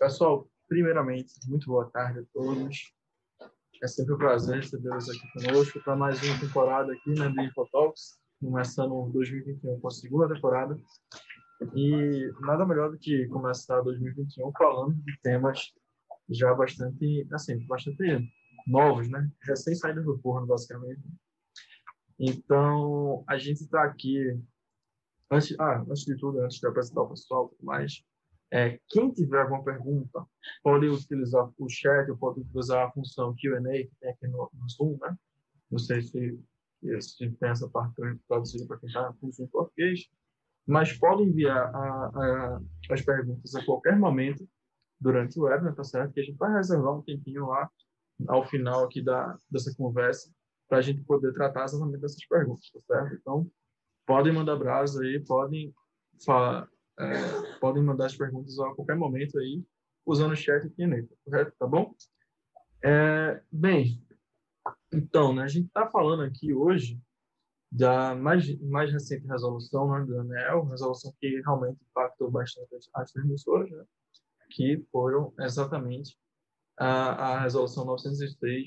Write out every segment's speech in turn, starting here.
Pessoal, primeiramente, muito boa tarde a todos. É sempre um prazer recebê-los aqui conosco para mais uma temporada aqui né, do Infotalks, começando 2021 com a segunda temporada. E nada melhor do que começar 2021 falando de temas já bastante, assim, bastante novos, né? Recém saídos do forno, basicamente. Então, a gente está aqui. Antes, ah, antes de tudo, antes de apresentar o pessoal mais, é, quem tiver alguma pergunta, pode utilizar o chat, ou pode utilizar a função Q&A que tem aqui no, no, Zoom, né? Não sei se, se tem essa parte traduzida para quem está com Zoom português, mas pode enviar a, a, as perguntas a qualquer momento durante o webinar, tá certo? Que a gente vai reservar um tempinho lá ao final aqui da, dessa conversa para a gente poder tratar exatamente dessas perguntas, tá certo? Então, podem mandar brasa aí, podem falar, é, podem mandar as perguntas a qualquer momento aí, usando o chat aqui, né? Correto? Tá bom? É, bem, então, né, a gente está falando aqui hoje da mais, mais recente resolução né, do ANEL, resolução que realmente impactou bastante as transmissoras, né, que foram exatamente a, a resolução 903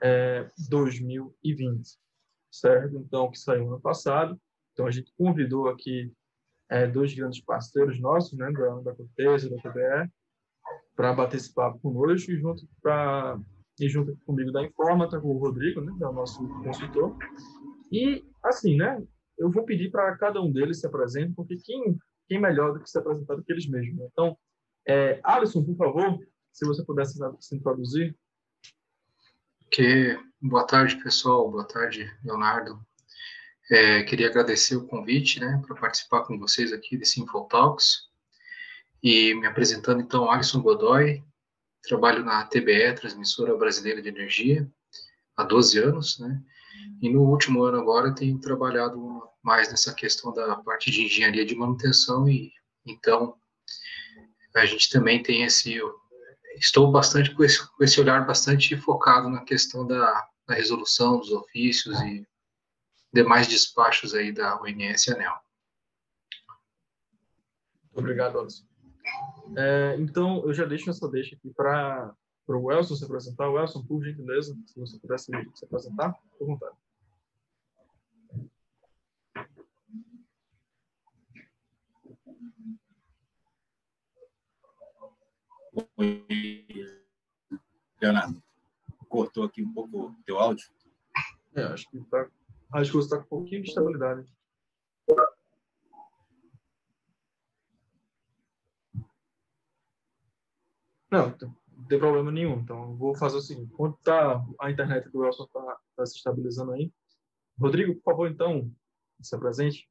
é, 2020, certo? Então, que saiu ano passado. Então, a gente convidou aqui é, dois grandes parceiros nossos, né, da, da Cortez e da TBE, para bater esse papo conosco e junto, pra, e junto comigo da Informa, tá com o Rodrigo, né, que é o nosso consultor. E, assim, né, eu vou pedir para cada um deles se apresente, porque quem, quem melhor do que se apresentar do que eles mesmos. Né? Então, é, Alisson, por favor, se você pudesse se introduzir. Que boa tarde, pessoal. Boa tarde, Leonardo. É, queria agradecer o convite, né, para participar com vocês aqui desse Infotalks. E me apresentando, então, Alisson Godoy, trabalho na TBE, Transmissora Brasileira de Energia, há 12 anos, né, e no último ano agora tenho trabalhado mais nessa questão da parte de engenharia de manutenção e, então, a gente também tem esse, estou bastante com esse, com esse olhar bastante focado na questão da, da resolução dos ofícios e demais despachos aí da ONS ANEL. Obrigado, Alisson. É, então, eu já deixo essa deixa aqui para o Elson se apresentar. Elson, por gentileza, se você pudesse se apresentar, por vontade. Oi, Leonardo. Cortou aqui um pouco o teu áudio? É, acho que está Acho que você está com um pouquinho de estabilidade. Não, não tem problema nenhum. Então, vou fazer o seguinte: enquanto tá a internet do Elson está tá se estabilizando aí, Rodrigo, por favor, então, se apresente.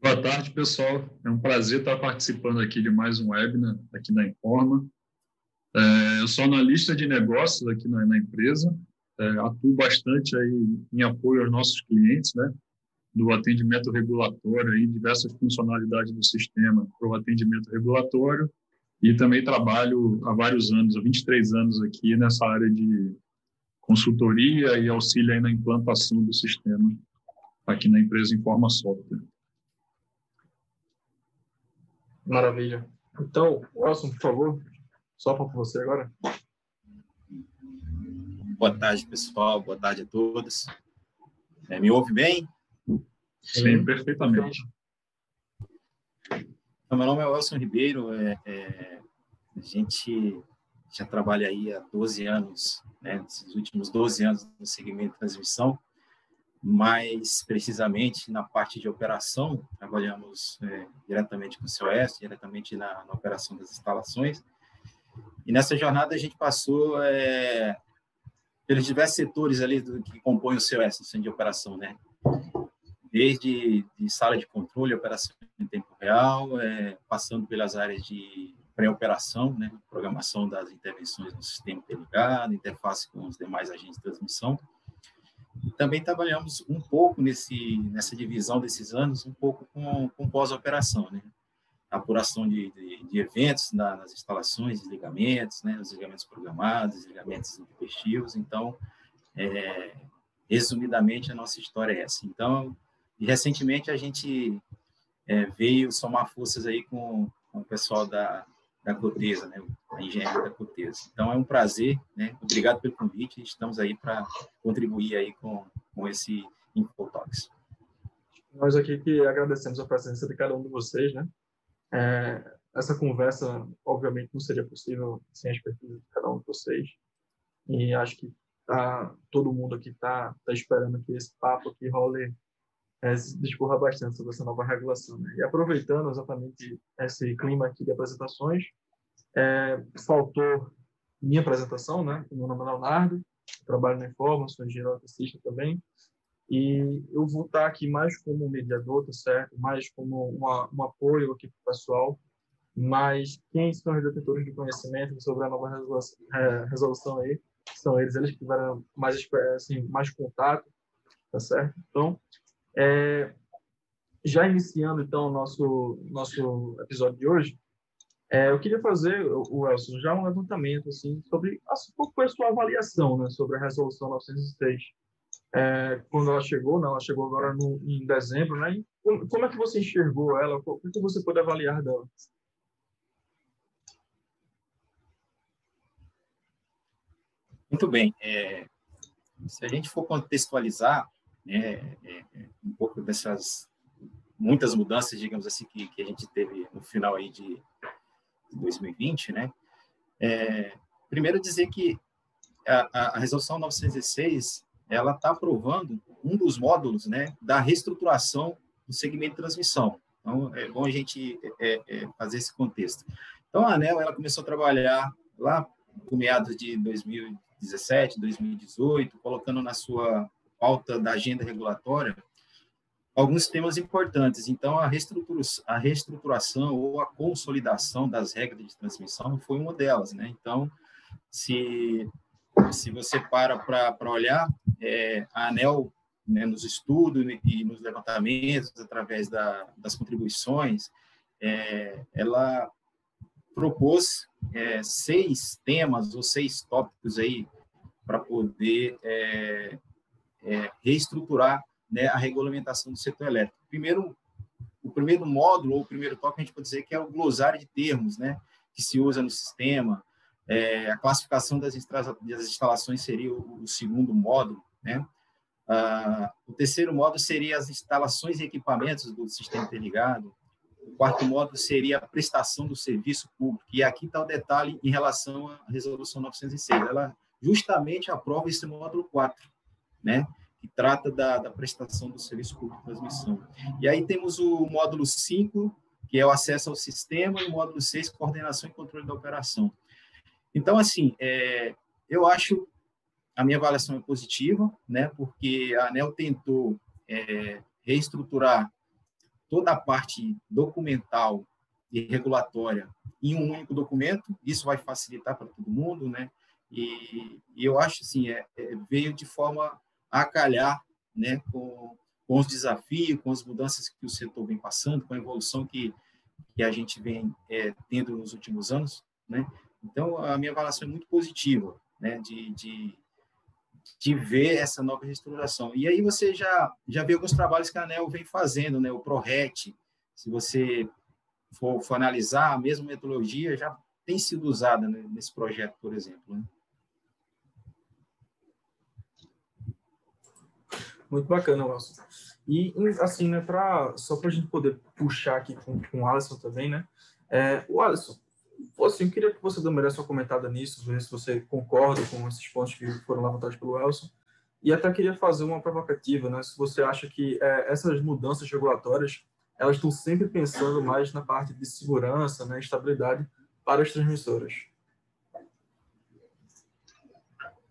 Boa tarde, pessoal. É um prazer estar participando aqui de mais um webinar aqui na Informa. É, eu sou analista de negócios aqui na, na empresa é, atuo bastante aí em apoio aos nossos clientes, né, do atendimento regulatório, aí, diversas funcionalidades do sistema para o atendimento regulatório, e também trabalho há vários anos, há 23 anos aqui nessa área de consultoria e auxílio na implantação do sistema aqui na empresa Informa Software. Maravilha. Então, Wilson, por favor, só para você agora. Boa tarde, pessoal. Boa tarde a todos. É, me ouve bem? Sim, perfeitamente. Então, meu nome é Wilson Ribeiro. É, é, a gente já trabalha aí há 12 anos, né, nesses últimos 12 anos no segmento de transmissão, mais precisamente na parte de operação, trabalhamos é, diretamente com o COS, diretamente na, na, operação das instalações. E nessa jornada a gente passou é, pelos diversos setores ali do, que compõem o o Centro de Operação, né? Desde de sala de controle, operação em tempo real, é, passando pelas áreas de pré-operação, né? Programação das intervenções no sistema interligado, interface com os demais agentes de transmissão. E também trabalhamos um pouco nesse, nessa divisão desses anos, um pouco com, com pós-operação, né? Apuração de, de, de eventos na, nas instalações, desligamentos, né, os desligamentos programados, desligamentos intempestivos. Então, é, resumidamente, a nossa história é essa. Então, recentemente a gente é, veio somar forças aí com, com o pessoal da, da Cotesa, né, a engenharia da Cotesa. Então é um prazer, né? Obrigado pelo convite. Estamos aí para contribuir aí com, com esse Infotalks. Nós aqui que agradecemos a presença de cada um de vocês, né? É, essa conversa, obviamente, não seria possível sem a expertise de cada um de vocês. E acho que tá, todo mundo aqui está tá esperando que esse papo aqui role, é, discorra bastante sobre essa nova regulação. Né? E aproveitando exatamente esse clima aqui de apresentações, é, faltou minha apresentação, né? Meu nome é Leonardo, trabalho na Informa, sou engenheiro eletricista também, e eu vou estar aqui mais como mediador, tá certo? Mais como uma, um apoio aqui para o pessoal, mas quem são os detentores de conhecimento sobre a nova resolução, é, resolução aí são eles, eles que tiveram mais, assim, mais contato, tá certo? Então, é, já iniciando então o nosso, nosso episódio de hoje, é, eu queria fazer, o Elson, já um levantamento assim, sobre assim, qual foi a sua avaliação né, sobre a resolução 906. É, quando ela chegou, né, ela chegou agora no, em dezembro, né? E como, é que você enxergou ela? O que você pode avaliar dela? Muito bem. É, se a gente for contextualizar né, é, é, um pouco dessas muitas mudanças, digamos assim, que, que a gente teve no final aí de, de 2020, né? É, primeiro dizer que a, a resolução 906 ela está aprovando um dos módulos, né, da reestruturação do segmento de transmissão. Então, é bom a gente é, é, fazer esse contexto. Então, a ANEL ela começou a trabalhar lá no meados de 2000 2017, 2018, colocando na sua pauta da agenda regulatória alguns temas importantes. Então, a, reestrutura, a reestruturação ou a consolidação das regras de transmissão foi uma delas. Né? Então, se, se você para para olhar, é, a ANEL, né, nos estudos e nos levantamentos, através da, das contribuições, é, ela propôs é, seis temas ou seis tópicos aí para poder é, é, reestruturar né, a regulamentação do setor elétrico. Primeiro, o primeiro módulo ou o primeiro tópico a gente pode dizer que é o glossário de termos, né, que se usa no sistema. É, a classificação das, das instalações seria o, o segundo módulo, né? Ah, o terceiro módulo seria as instalações e equipamentos do sistema interligado. O quarto módulo seria a prestação do serviço público. E aqui está o detalhe em relação à resolução 906. Ela justamente aprova esse módulo 4, né? que trata da, da prestação do serviço público de transmissão. E aí temos o módulo 5, que é o acesso ao sistema, e o módulo 6, coordenação e controle da operação. Então, assim, é, eu acho a minha avaliação é positiva, né, porque a ANEL tentou é, reestruturar toda a parte documental e regulatória em um único documento. Isso vai facilitar para todo mundo, né? E, e eu acho assim, é, é, veio de forma a calhar, né, com, com os desafios, com as mudanças que o setor vem passando, com a evolução que que a gente vem é, tendo nos últimos anos, né? Então a minha avaliação é muito positiva, né? De, de de ver essa nova reestruturação. E aí você já já vê alguns trabalhos que a ANEL vem fazendo, né? O ProRet, se você for, for, analisar, a mesma metodologia já tem sido usada né, nesse projeto, por exemplo. Né? Muito bacana, Nelson. E, assim, né, pra, só para a gente poder puxar aqui com, com o Alisson também, né? É, o Alisson, assim, queria que você dê sua comentada nisso, ver se você concorda com esses pontos que foram levantados pelo Elson. E até queria fazer uma provocativa, né? Se você acha que é, essas mudanças regulatórias, elas estão sempre pensando mais na parte de segurança, né, estabilidade para as transmissoras.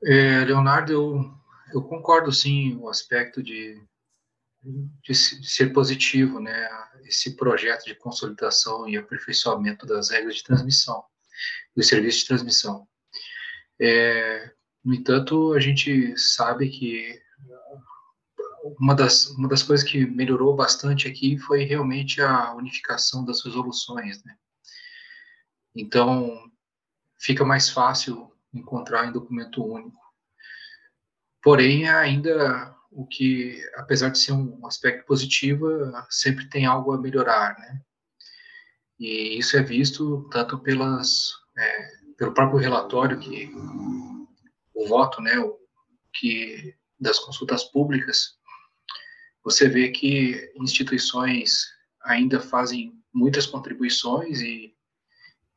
É, Leonardo, eu eu concordo sim o aspecto de, de ser positivo, né, esse projeto de consolidação e aperfeiçoamento das regras de transmissão, do serviço de transmissão. É, no entanto, a gente sabe que uma das, uma das coisas que melhorou bastante aqui foi realmente a unificação das resoluções, né? Então, fica mais fácil encontrar em documento único. Porém, ainda o que, apesar de ser um aspecto positivo, sempre tem algo a melhorar, né? E isso é visto tanto pelas, é, pelo próprio relatório que o voto, né, o, que das consultas públicas, você vê que instituições ainda fazem muitas contribuições e,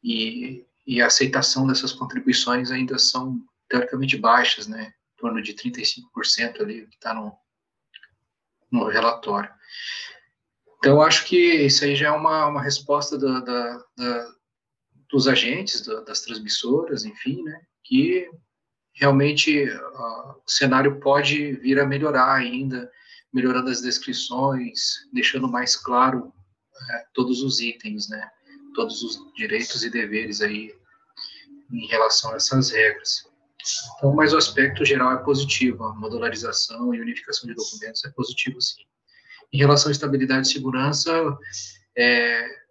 e, e a aceitação dessas contribuições ainda são teoricamente baixas, né, torno de 35% ali que está no, no relatório. Então, acho que isso aí já é uma, uma resposta da, da, da dos agentes, da, das transmissoras, enfim, né, que realmente uh, o cenário pode vir a melhorar ainda, melhorando as descrições, deixando mais claro uh, todos os itens, né, todos os direitos e deveres aí em relação a essas regras. Então, mas o aspecto geral é positivo, a modularização e unificação de documentos é positivo, sim. Em relação à estabilidade e segurança, é,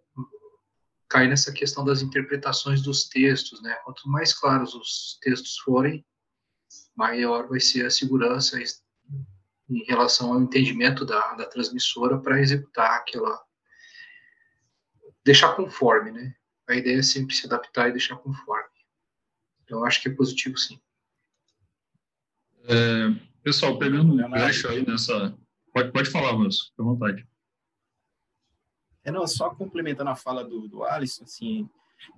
cai nessa questão das interpretações dos textos, né? Quanto mais claros os textos forem, maior vai ser a segurança em relação ao entendimento da, da transmissora para executar aquela. deixar conforme, né? A ideia é sempre se adaptar e deixar conforme. Então, acho que é positivo, sim. É, pessoal, pegando um gancho aí nessa. Pode, pode falar, Manso, fica à vontade. É, não, só complementando a fala do, do Alisson, assim,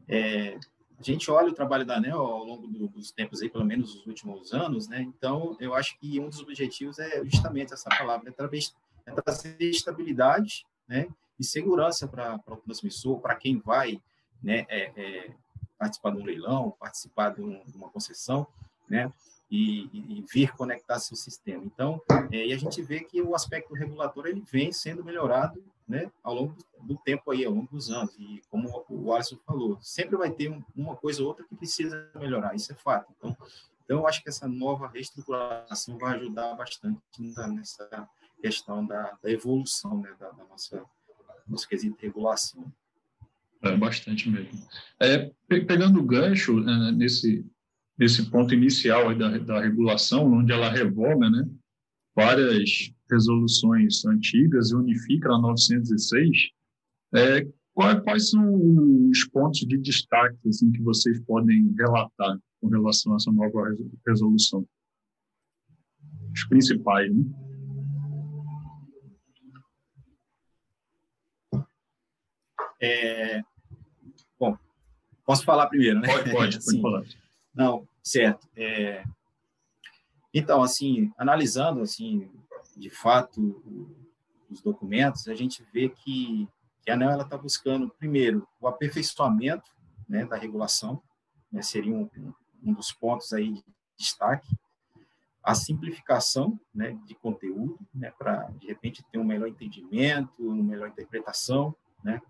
é, a gente olha o trabalho da ANEL ao longo do, dos tempos aí, pelo menos os últimos anos, né? Então, eu acho que um dos objetivos é justamente essa palavra, é, é trazer estabilidade, né? E segurança para o transmissor, para quem vai, né? É, é, participar de um leilão, participar de, um, de uma concessão, né? E, e, vir conectar seu sistema. Então, é, e a gente vê que o aspecto regulatório ele vem sendo melhorado né, ao longo do tempo aí, ao longo dos anos. E como o Alisson falou, sempre vai ter uma coisa ou outra que precisa melhorar, isso é fato. Então, então eu acho que essa nova reestruturação vai ajudar bastante nessa questão da, da evolução né, da, da nossa nosso quesito de regulação. É, bastante mesmo. É, pegando o gancho é, nesse, nesse ponto inicial da, da regulação, onde ela revoga né, várias resoluções antigas e unifica a 906, é, quais, quais são os pontos de destaque assim, que vocês podem relatar com relação a essa nova resolução? Os principais, né? É, posso falar primeiro, né? Pode, pode, pode falar. Não, certo. É, então, assim, analisando assim de fato os documentos, a gente vê que, que a ANEL está buscando, primeiro, o aperfeiçoamento né, da regulação, né, seria um, um dos pontos aí de destaque, a simplificação né, de conteúdo, né, para, de repente, ter um melhor entendimento, uma melhor interpretação, né,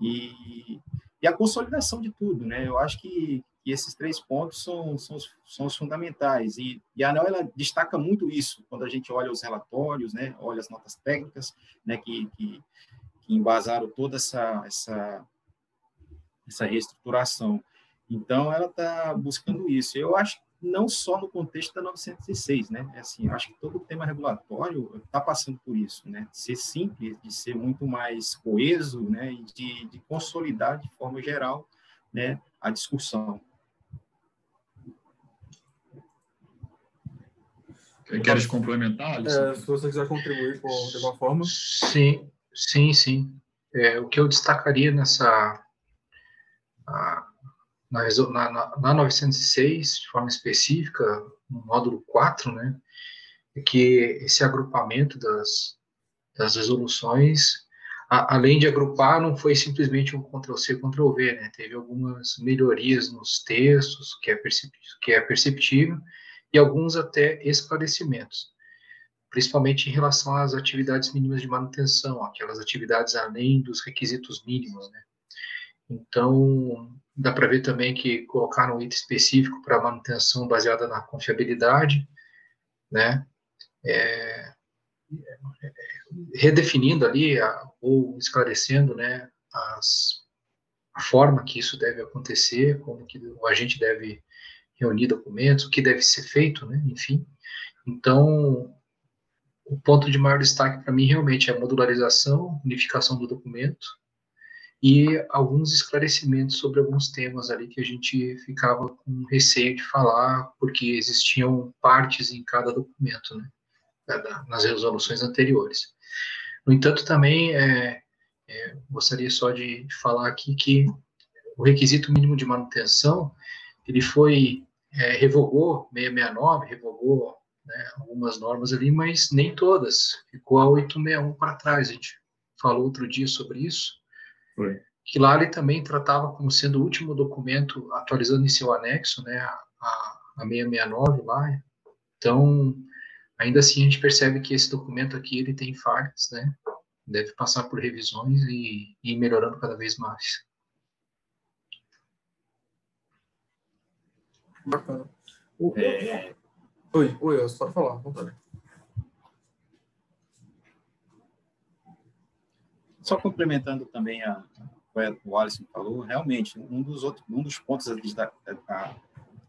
e, e a consolidação de tudo. Né, eu acho que e esses três pontos são, são, são os fundamentais. E, e a ANEL ela destaca muito isso quando a gente olha os relatórios, né, olha as notas técnicas, né, que, que, que embasaram toda essa, essa, essa reestruturação. Então, ela está buscando isso. Eu acho que não só no contexto da 906, né? É assim, eu acho que todo o tema regulatório está passando por isso, né? De ser simples, de ser muito mais coeso, né? E de, de consolidar de forma geral, né? A discussão. Queres complementar, É, se você quiser contribuir com, de alguma forma. Sim, sim, sim. É, o que eu destacaria nessa. A, na, na, na 906, de forma específica, no módulo 4, né, é que esse agrupamento das, das resoluções, a, além de agrupar, não foi simplesmente um Ctrl-C, Ctrl-V, né, teve algumas melhorias nos textos, que é, que é perceptível, e alguns até esclarecimentos, principalmente em relação às atividades mínimas de manutenção, aquelas atividades além dos requisitos mínimos, né? Então, dá para ver também que colocaram um item específico para manutenção baseada na confiabilidade, né? É, é, redefinindo ali a, ou esclarecendo, né, as, a forma que isso deve acontecer, como que o agente deve reunir documentos, o que deve ser feito, né? enfim. Então, o ponto de maior destaque para mim realmente é a modularização, unificação do documento e alguns esclarecimentos sobre alguns temas ali que a gente ficava com receio de falar, porque existiam partes em cada documento, né, nas resoluções anteriores. No entanto, também é, é, gostaria só de falar aqui que o requisito mínimo de manutenção, ele foi, é, revogou 669, revogou né, algumas normas ali, mas nem todas, ficou a 861 para trás, a gente falou outro dia sobre isso, foi. que lá ele também tratava como sendo o último documento, atualizando em seu anexo, né, a, a 669 lá, então, ainda assim a gente percebe que esse documento aqui, ele tem falhas, né, deve passar por revisões e, e ir melhorando cada vez mais. Bacana. O, é... Oi, oi, eu pode falar, vontade. Só complementando também a, o Alisson falou, realmente, um dos, outros, um dos pontos a, a,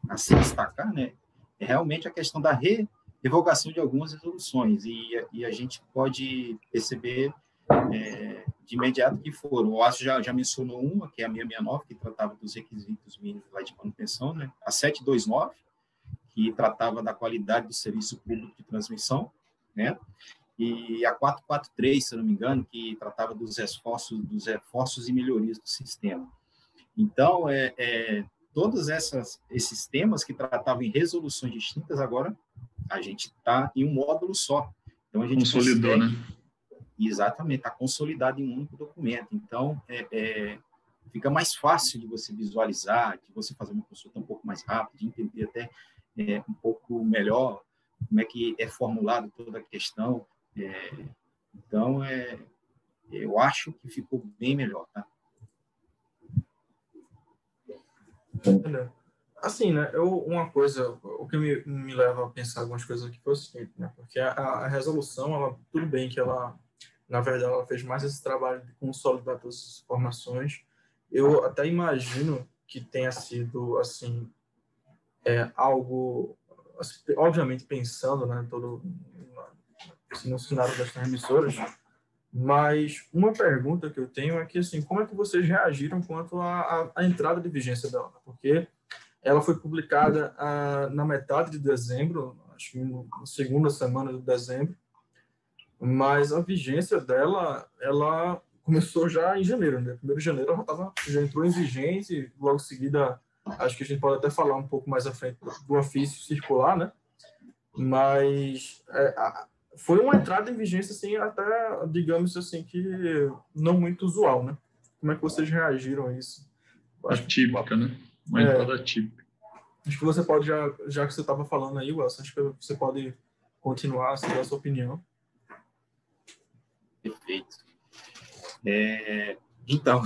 a se destacar, né, é realmente a questão da re, revogação de algumas resoluções, e, e a gente pode perceber é, de imediato que foram. O Aço já, já mencionou uma, que é a 669, que tratava dos requisitos mínimos de manutenção, né? a 729, que tratava da qualidade do serviço público de transmissão, né? E a 443, se não me engano, que tratava dos esforços, dos reforços e melhorias do sistema. Então, é, é todos essas, esses temas que tratavam em resoluções distintas, agora a gente está em um módulo só. Então, a gente Consolidou, consegue, né? Exatamente, está consolidado em um único documento. Então, é, é, fica mais fácil de você visualizar, de você fazer uma consulta um pouco mais rápida, de entender até é, um pouco melhor como é que é formulado toda a questão. É, então, é, eu acho que ficou bem melhor, tá? Assim, né? Eu, uma coisa, o que me, me leva a pensar algumas coisas aqui foi o seguinte, né? Porque a, a resolução, ela, tudo bem que ela na verdade, ela fez mais esse trabalho de consolidar todas essas informações. Eu até imagino que tenha sido, assim, é, algo, obviamente pensando, né, todo no cenário das transmissoras, mas uma pergunta que eu tenho é que, assim, como é que vocês reagiram quanto à, à entrada de vigência dela? Porque ela foi publicada ah, na metade de dezembro, acho que na segunda semana de dezembro, mas a vigência dela, ela começou já em janeiro, né? Primeiro de janeiro ela já, tava, já entrou em vigência e logo em seguida, acho que a gente pode até falar um pouco mais à frente do ofício circular, né? Mas é, a, foi uma entrada em vigência, assim, até, digamos assim, que não muito usual, né? Como é que vocês reagiram a isso? Acho Atípica, né? Uma é, entrada típica. Acho que você pode, já, já que você estava falando aí, Wilson, acho que você pode continuar, assim, dar a sua opinião. Perfeito. É, então,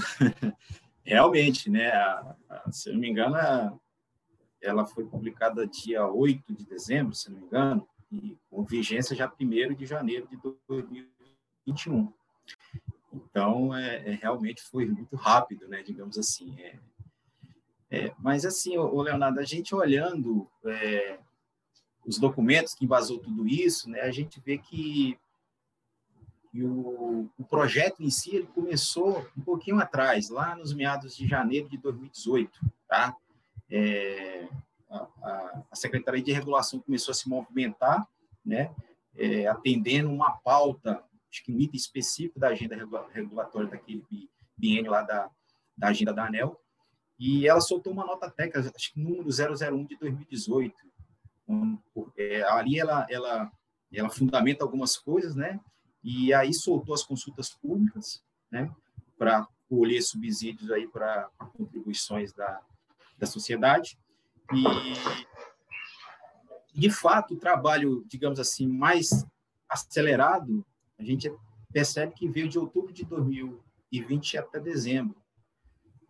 realmente, né, a, a, se eu não me engano, a, ela foi publicada dia 8 de dezembro, se não me engano, e com vigência já 1 de janeiro de 2021. Então, é, é, realmente foi muito rápido, né, digamos assim. É, é, mas, assim, o Leonardo, a gente olhando é, os documentos que embasou tudo isso, né, a gente vê que e o, o, projeto em si ele começou um pouquinho atrás, lá nos meados de janeiro de 2018, tá? A, Secretaria de Regulação começou a se movimentar, né? É, atendendo uma pauta, acho que item específico da agenda regulatória daquele biênio lá da, da agenda da ANEL, e ela soltou uma nota técnica, acho que número 001 de 2018. É, ali ela, ela, ela fundamenta algumas coisas, né? e aí soltou as consultas públicas, né, para colher subsídios aí para contribuições da, da sociedade e de fato o trabalho, digamos assim, mais acelerado, a gente percebe que veio de outubro de 2020 até dezembro.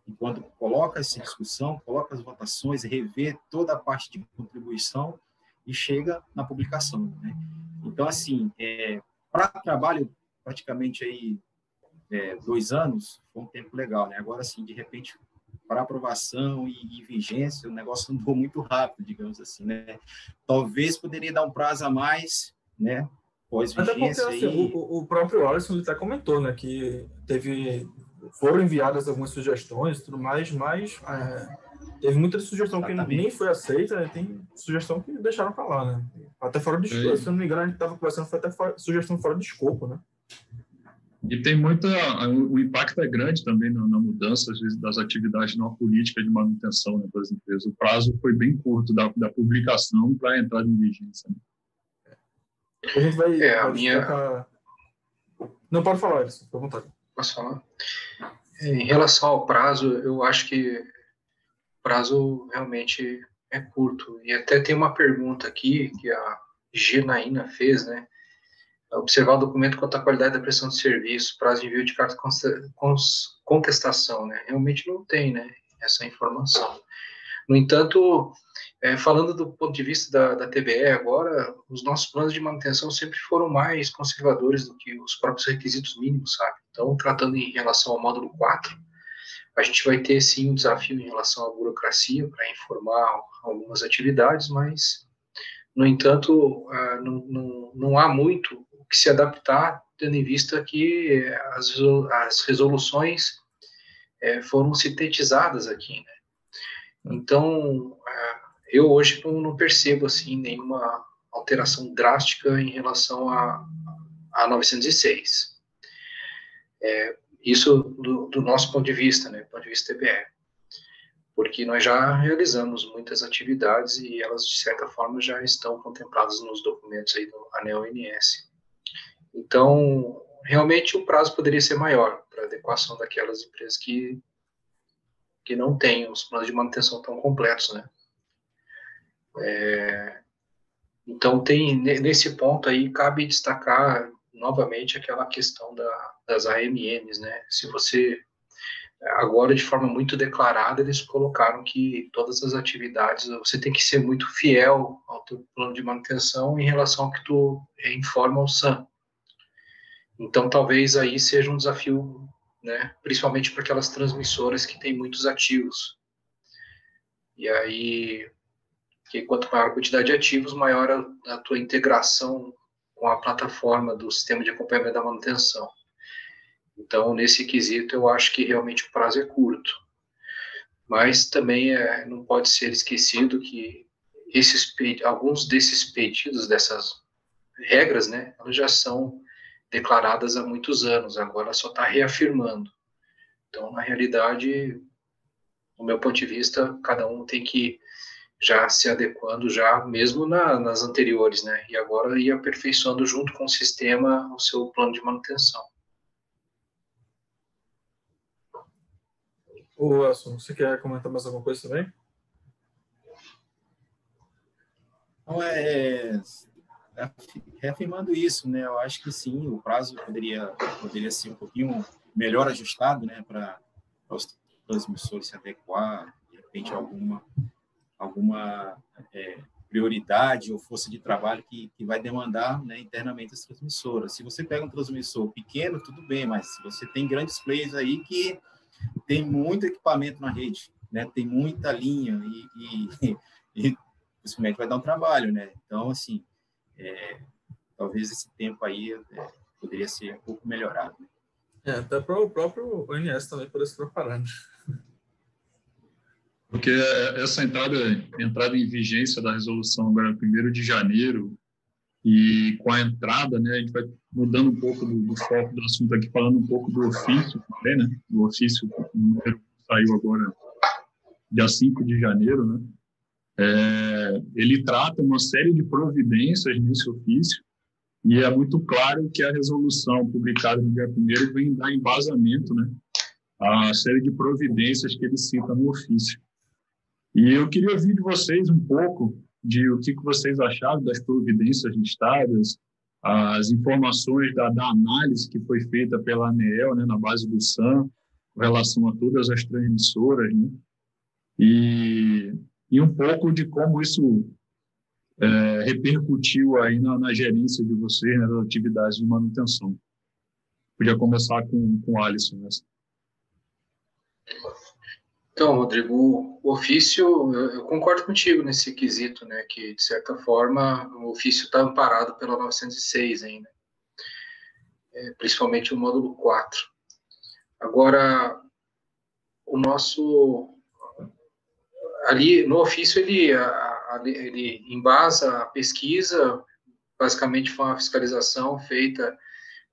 E quando coloca essa discussão, coloca as votações, revê toda a parte de contribuição e chega na publicação. Né? Então, assim, é, para trabalho, praticamente aí é, dois anos, foi um tempo legal, né? Agora, assim, de repente, para aprovação e, e, vigência, o negócio andou muito rápido, digamos assim, né? Talvez poderia dar um prazo a mais, né? Pós-vigência. Até porque, assim, o, o, próprio Alisson até comentou, né, que teve foram enviadas algumas sugestões tudo mais, mas é, teve muita sugestão Exatamente. que nem foi aceita, né? tem sugestão que deixaram para lá, né? Até fora de escopo, se não me engano, a gente estava conversando, foi até fora, sugestão fora de escopo, né? E tem muita. O impacto é grande também na, na mudança das atividades na política de manutenção né, das empresas. O prazo foi bem curto da, da publicação para a entrada em vigência. Né? A gente vai. É, a minha... Não, pode falar, Edson, fica à vontade. Posso falar? Em relação ao prazo, eu acho que o prazo realmente é curto. E até tem uma pergunta aqui que a Genaína fez, né? Observar o documento quanto à qualidade da prestação de serviço, prazo de envio de carta contestação, né? Realmente não tem, né? Essa informação. No entanto, é, falando do ponto de vista da, da TBE agora, os nossos planos de manutenção sempre foram mais conservadores do que os próprios requisitos mínimos, sabe? Então, tratando em relação ao módulo 4, a gente vai ter sim um desafio em relação à burocracia para informar algumas atividades, mas, no entanto, uh, não, não, não há muito que se adaptar, tendo em vista que as, as resoluções é, foram sintetizadas aqui, né? Então, é, eu hoje não, não, percebo, assim, nenhuma alteração drástica em relação a, a 906. É, isso do, do, nosso ponto de vista, né, ponto de vista TBE. Porque nós já realizamos muitas atividades e elas, de certa forma, já estão contempladas nos documentos aí do ANEL NS. Então, realmente o prazo poderia ser maior para adequação daquelas empresas que, que não têm os planos de manutenção tão completos, né? É, então, tem nesse ponto aí, cabe destacar novamente aquela questão da, das AMMs, né? Se você, agora de forma muito declarada, eles colocaram que todas as atividades, você tem que ser muito fiel ao teu plano de manutenção em relação ao que tu informa ao SAM. Então, talvez aí seja um desafio, né, principalmente para aquelas transmissoras que têm muitos ativos. E aí, que quanto maior a quantidade de ativos, maior a, a tua integração com a plataforma do sistema de acompanhamento da manutenção. Então, nesse quesito, eu acho que realmente o prazo é curto. Mas também é, não pode ser esquecido que esses, alguns desses pedidos, dessas regras, né, elas já são declaradas há muitos anos, agora só está reafirmando. Então, na realidade, do meu ponto de vista, cada um tem que já se adequando já mesmo na, nas anteriores, né? E agora ir aperfeiçoando junto com o sistema o seu plano de manutenção. O Elson, você quer comentar mais alguma coisa também? Não, é, reafirmando isso, né? Eu acho que sim, o prazo poderia poderia ser um pouquinho melhor ajustado, né, para os transmissores se adequar, de repente alguma alguma é, prioridade ou força de trabalho que, que vai demandar né, internamente as transmissoras. Se você pega um transmissor pequeno, tudo bem, mas se você tem grandes players aí que tem muito equipamento na rede, né, tem muita linha e, e, e vai dar um trabalho, né? Então, assim, é, talvez esse tempo aí é, poderia ser um pouco melhorado. Né? É, até para o próprio ONS também poder se preparar. Né? Porque essa entrada, entrada em vigência da resolução agora, 1 de janeiro, e com a entrada, né, a gente vai mudando um pouco do, do, foco do assunto aqui, falando um pouco do ofício também, né, do ofício, número saiu agora dia 5 de janeiro, né, é, ele trata uma série de providências nesse ofício e é muito claro que a resolução publicada no dia 1 vem dar embasamento né, à série de providências que ele cita no ofício. E eu queria ouvir de vocês um pouco de o que, que vocês acharam das providências listadas, as informações da, da análise que foi feita pela ANEEL, né, na base do SAM, com relação a todas as transmissoras, né? E e um pouco de como isso é, repercutiu aí na, na, gerência de vocês, né, atividades de manutenção. Podia começar com, com o Alisson nessa. Então, Rodrigo, o ofício, eu concordo contigo nesse quesito, né, que, de certa forma, o ofício está amparado pela 906 ainda, é, principalmente o módulo 4. Agora, o nosso ali no ofício ele ele embasa a pesquisa, basicamente foi uma fiscalização feita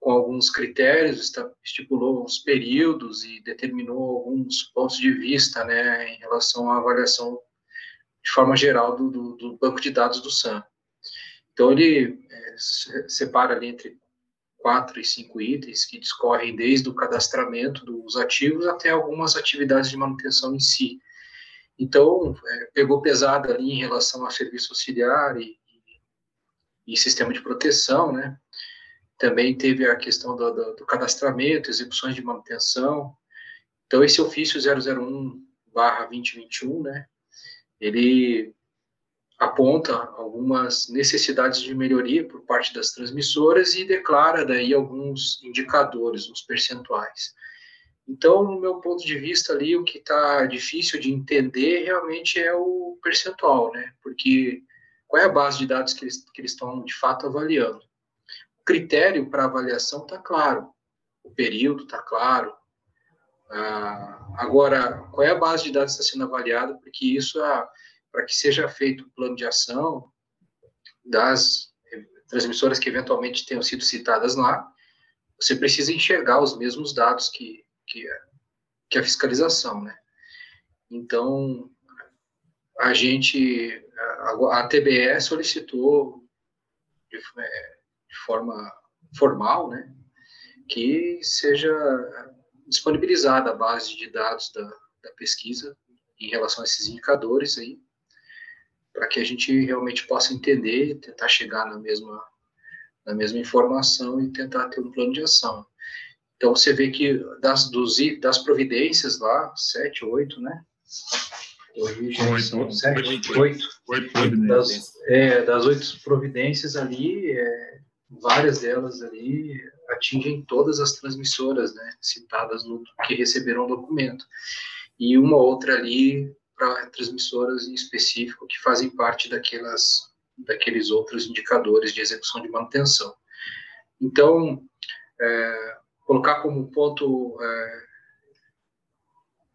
com alguns critérios, estipulou uns períodos e determinou alguns pontos de vista, né, em relação à avaliação de forma geral do, do, do banco de dados do SAM. Então ele é, separa ali entre quatro e cinco itens que discorrem desde o cadastramento dos ativos até algumas atividades de manutenção em si. Então, é, pegou pesado ali em relação a serviço auxiliar e, e, e, sistema de proteção, né? Também teve a questão do, do, do, cadastramento, execuções de manutenção. Então, esse ofício 001-2021, né? Ele aponta algumas necessidades de melhoria por parte das transmissoras e declara daí alguns indicadores, uns percentuais. Então, no meu ponto de vista ali, o que está difícil de entender realmente é o percentual, né? Porque qual é a base de dados que eles, que eles estão de fato avaliando? O critério para avaliação está claro, o período está claro. Ah, agora, qual é a base de dados que está sendo avaliada? Porque isso, ah, para que seja feito o plano de ação das transmissoras que eventualmente tenham sido citadas lá, você precisa enxergar os mesmos dados que que é, que é a fiscalização, né? Então, a gente, a, a TBE solicitou de, é, de, forma formal, né, que seja disponibilizada a base de dados da, da pesquisa em relação a esses indicadores aí, para que a gente realmente possa entender, tentar chegar na mesma, na mesma informação e tentar ter um plano de ação. Então, você vê que das, dos, das providências lá, sete, oito, né? Oito, sete, oito, oito, oito das, é, das oito providências ali, é, várias delas ali atingem todas as transmissoras, né, citadas no que receberam o documento, e uma outra ali para transmissoras em específico que fazem parte daquelas, daqueles outros indicadores de execução de manutenção. Então, é, colocar como ponto é,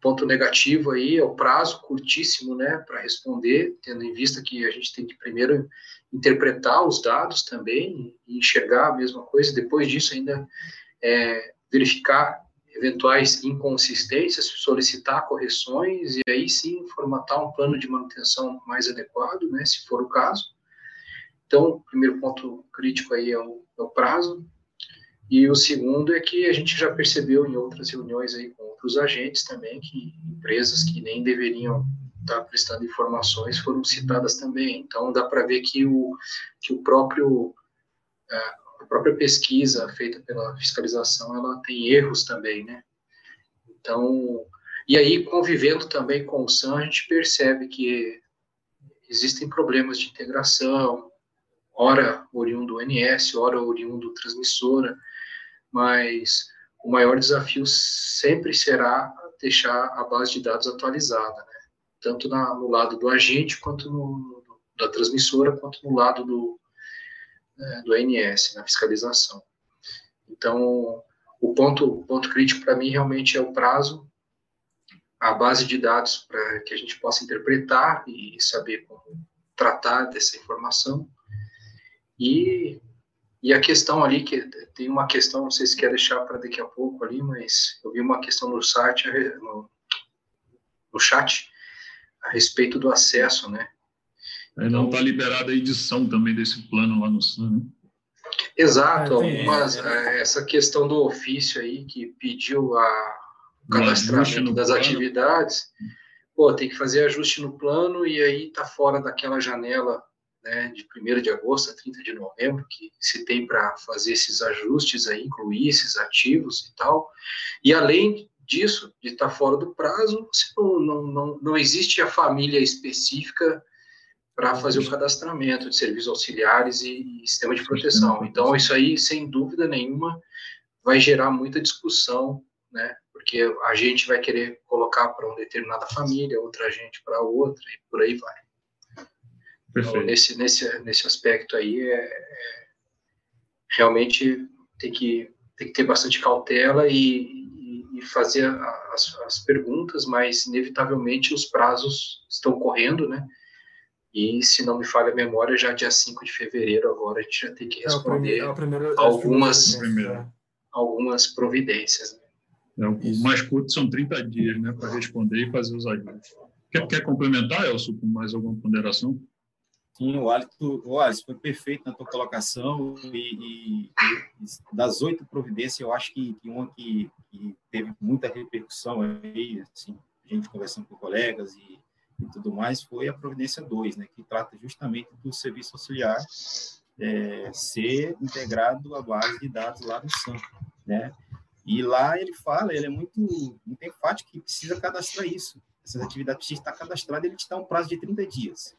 ponto negativo aí é o prazo curtíssimo, né, para responder, tendo em vista que a gente tem que primeiro interpretar os dados também e enxergar a mesma coisa, depois disso ainda é, verificar eventuais inconsistências, solicitar correções e aí sim formatar um plano de manutenção mais adequado, né, se for o caso. Então, o primeiro ponto crítico aí é o, é o prazo. E o segundo é que a gente já percebeu em outras reuniões aí com outros agentes também que empresas que nem deveriam estar prestando informações foram citadas também. Então dá para ver que o que o próprio é, a própria pesquisa feita pela fiscalização ela tem erros também, né? Então e aí convivendo também com o SAM a gente percebe que existem problemas de integração, ora oriundo do NS, ora oriundo transmissora mas o maior desafio sempre será deixar a base de dados atualizada, né? tanto na, no lado do agente, quanto no, da transmissora, quanto no lado do, é, do ANS, na fiscalização. Então, o ponto, o ponto crítico para mim realmente é o prazo, a base de dados para que a gente possa interpretar e saber como tratar dessa informação, e e a questão ali, que tem uma questão, não sei se quer deixar para daqui a pouco ali, mas eu vi uma questão no site, no, no chat, a respeito do acesso, né? É, não está liberada a edição também desse plano lá no SAM, né? Exato, é, algumas, é, essa questão do ofício aí que pediu a, o cadastramento das plano. atividades, pô, tem que fazer ajuste no plano e aí tá fora daquela janela né, de 1 de agosto a 30 de novembro, que se tem para fazer esses ajustes aí, incluir esses ativos e tal. E além disso, de estar tá fora do prazo, não, não, não, não existe a família específica para fazer o cadastramento de serviços auxiliares e, e sistema de proteção. Então, isso aí, sem dúvida nenhuma, vai gerar muita discussão, né? Porque a gente vai querer colocar para uma determinada família, outra gente para outra, e por aí vai. Então, nesse, nesse, nesse aspecto aí, é, é, realmente tem que, tem que ter bastante cautela e, e, fazer as, as perguntas, mas inevitavelmente os prazos estão correndo, né? E, se não me falha a memória, já dia 5 de fevereiro, agora a gente já tem que é responder é primeiro, é algumas, algumas providências. Né? É, o mais curto são 30 dias né, para responder e fazer os ajustes. Quer, quer complementar, Elcio, com mais alguma ponderação? Sim, o Alisson, o Alisson foi perfeito na tua colocação e, e, e das oito providências, eu acho que, que uma que, que, teve muita repercussão aí, assim, a gente conversando com colegas e, e tudo mais, foi a providência 2, né, que trata justamente do serviço auxiliar é, ser integrado à base de dados lá no SAM, né? E lá ele fala, ele é muito, muito enfático que precisa cadastrar isso. Essas atividades precisam estar cadastradas, ele te dá um prazo de 30 dias.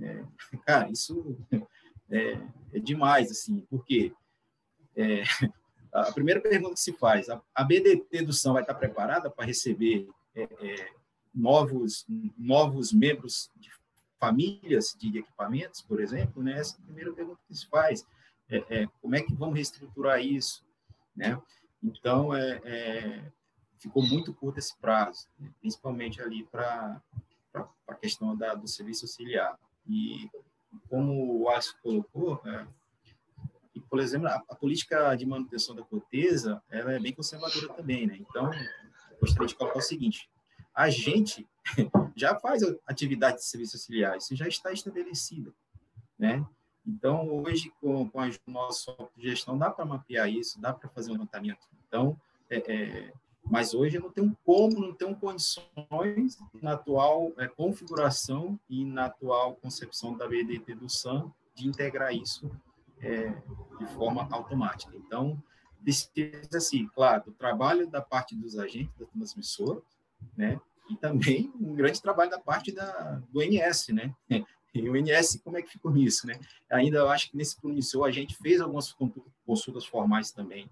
É, cara, isso é, é, demais, assim, porque é, a primeira pergunta que se faz, a, a BDT do SAM vai estar preparada para receber é, é, novos, novos membros de famílias de equipamentos, por exemplo? Né? Essa é a primeira pergunta que se faz. É, como é que vamos reestruturar isso? Né? Então, ficou muito curto esse prazo, né? principalmente ali para a questão da, do serviço auxiliar. E como o Alisson colocou, é, e, por exemplo, a, a, política de manutenção da corteza ela é bem conservadora também, né? Então, gostaria de colocar o seguinte: a gente já faz atividade de serviço auxiliar, isso já está estabelecido, né? Então, hoje, com, com a nossa gestão, dá para mapear isso, dá para fazer um levantamento. Então, é, é, mas hoje não tem como, não tem condições na atual é, configuração e na atual concepção da BDT do SAM de integrar isso é, de forma automática. Então, precisa, assim, claro, o trabalho da parte dos agentes da transmissora, né, e também um grande trabalho da parte da, do NS, né, e o NS, como é que ficou nisso, né? Ainda eu acho que nesse promissor a gente fez algumas consultas formais também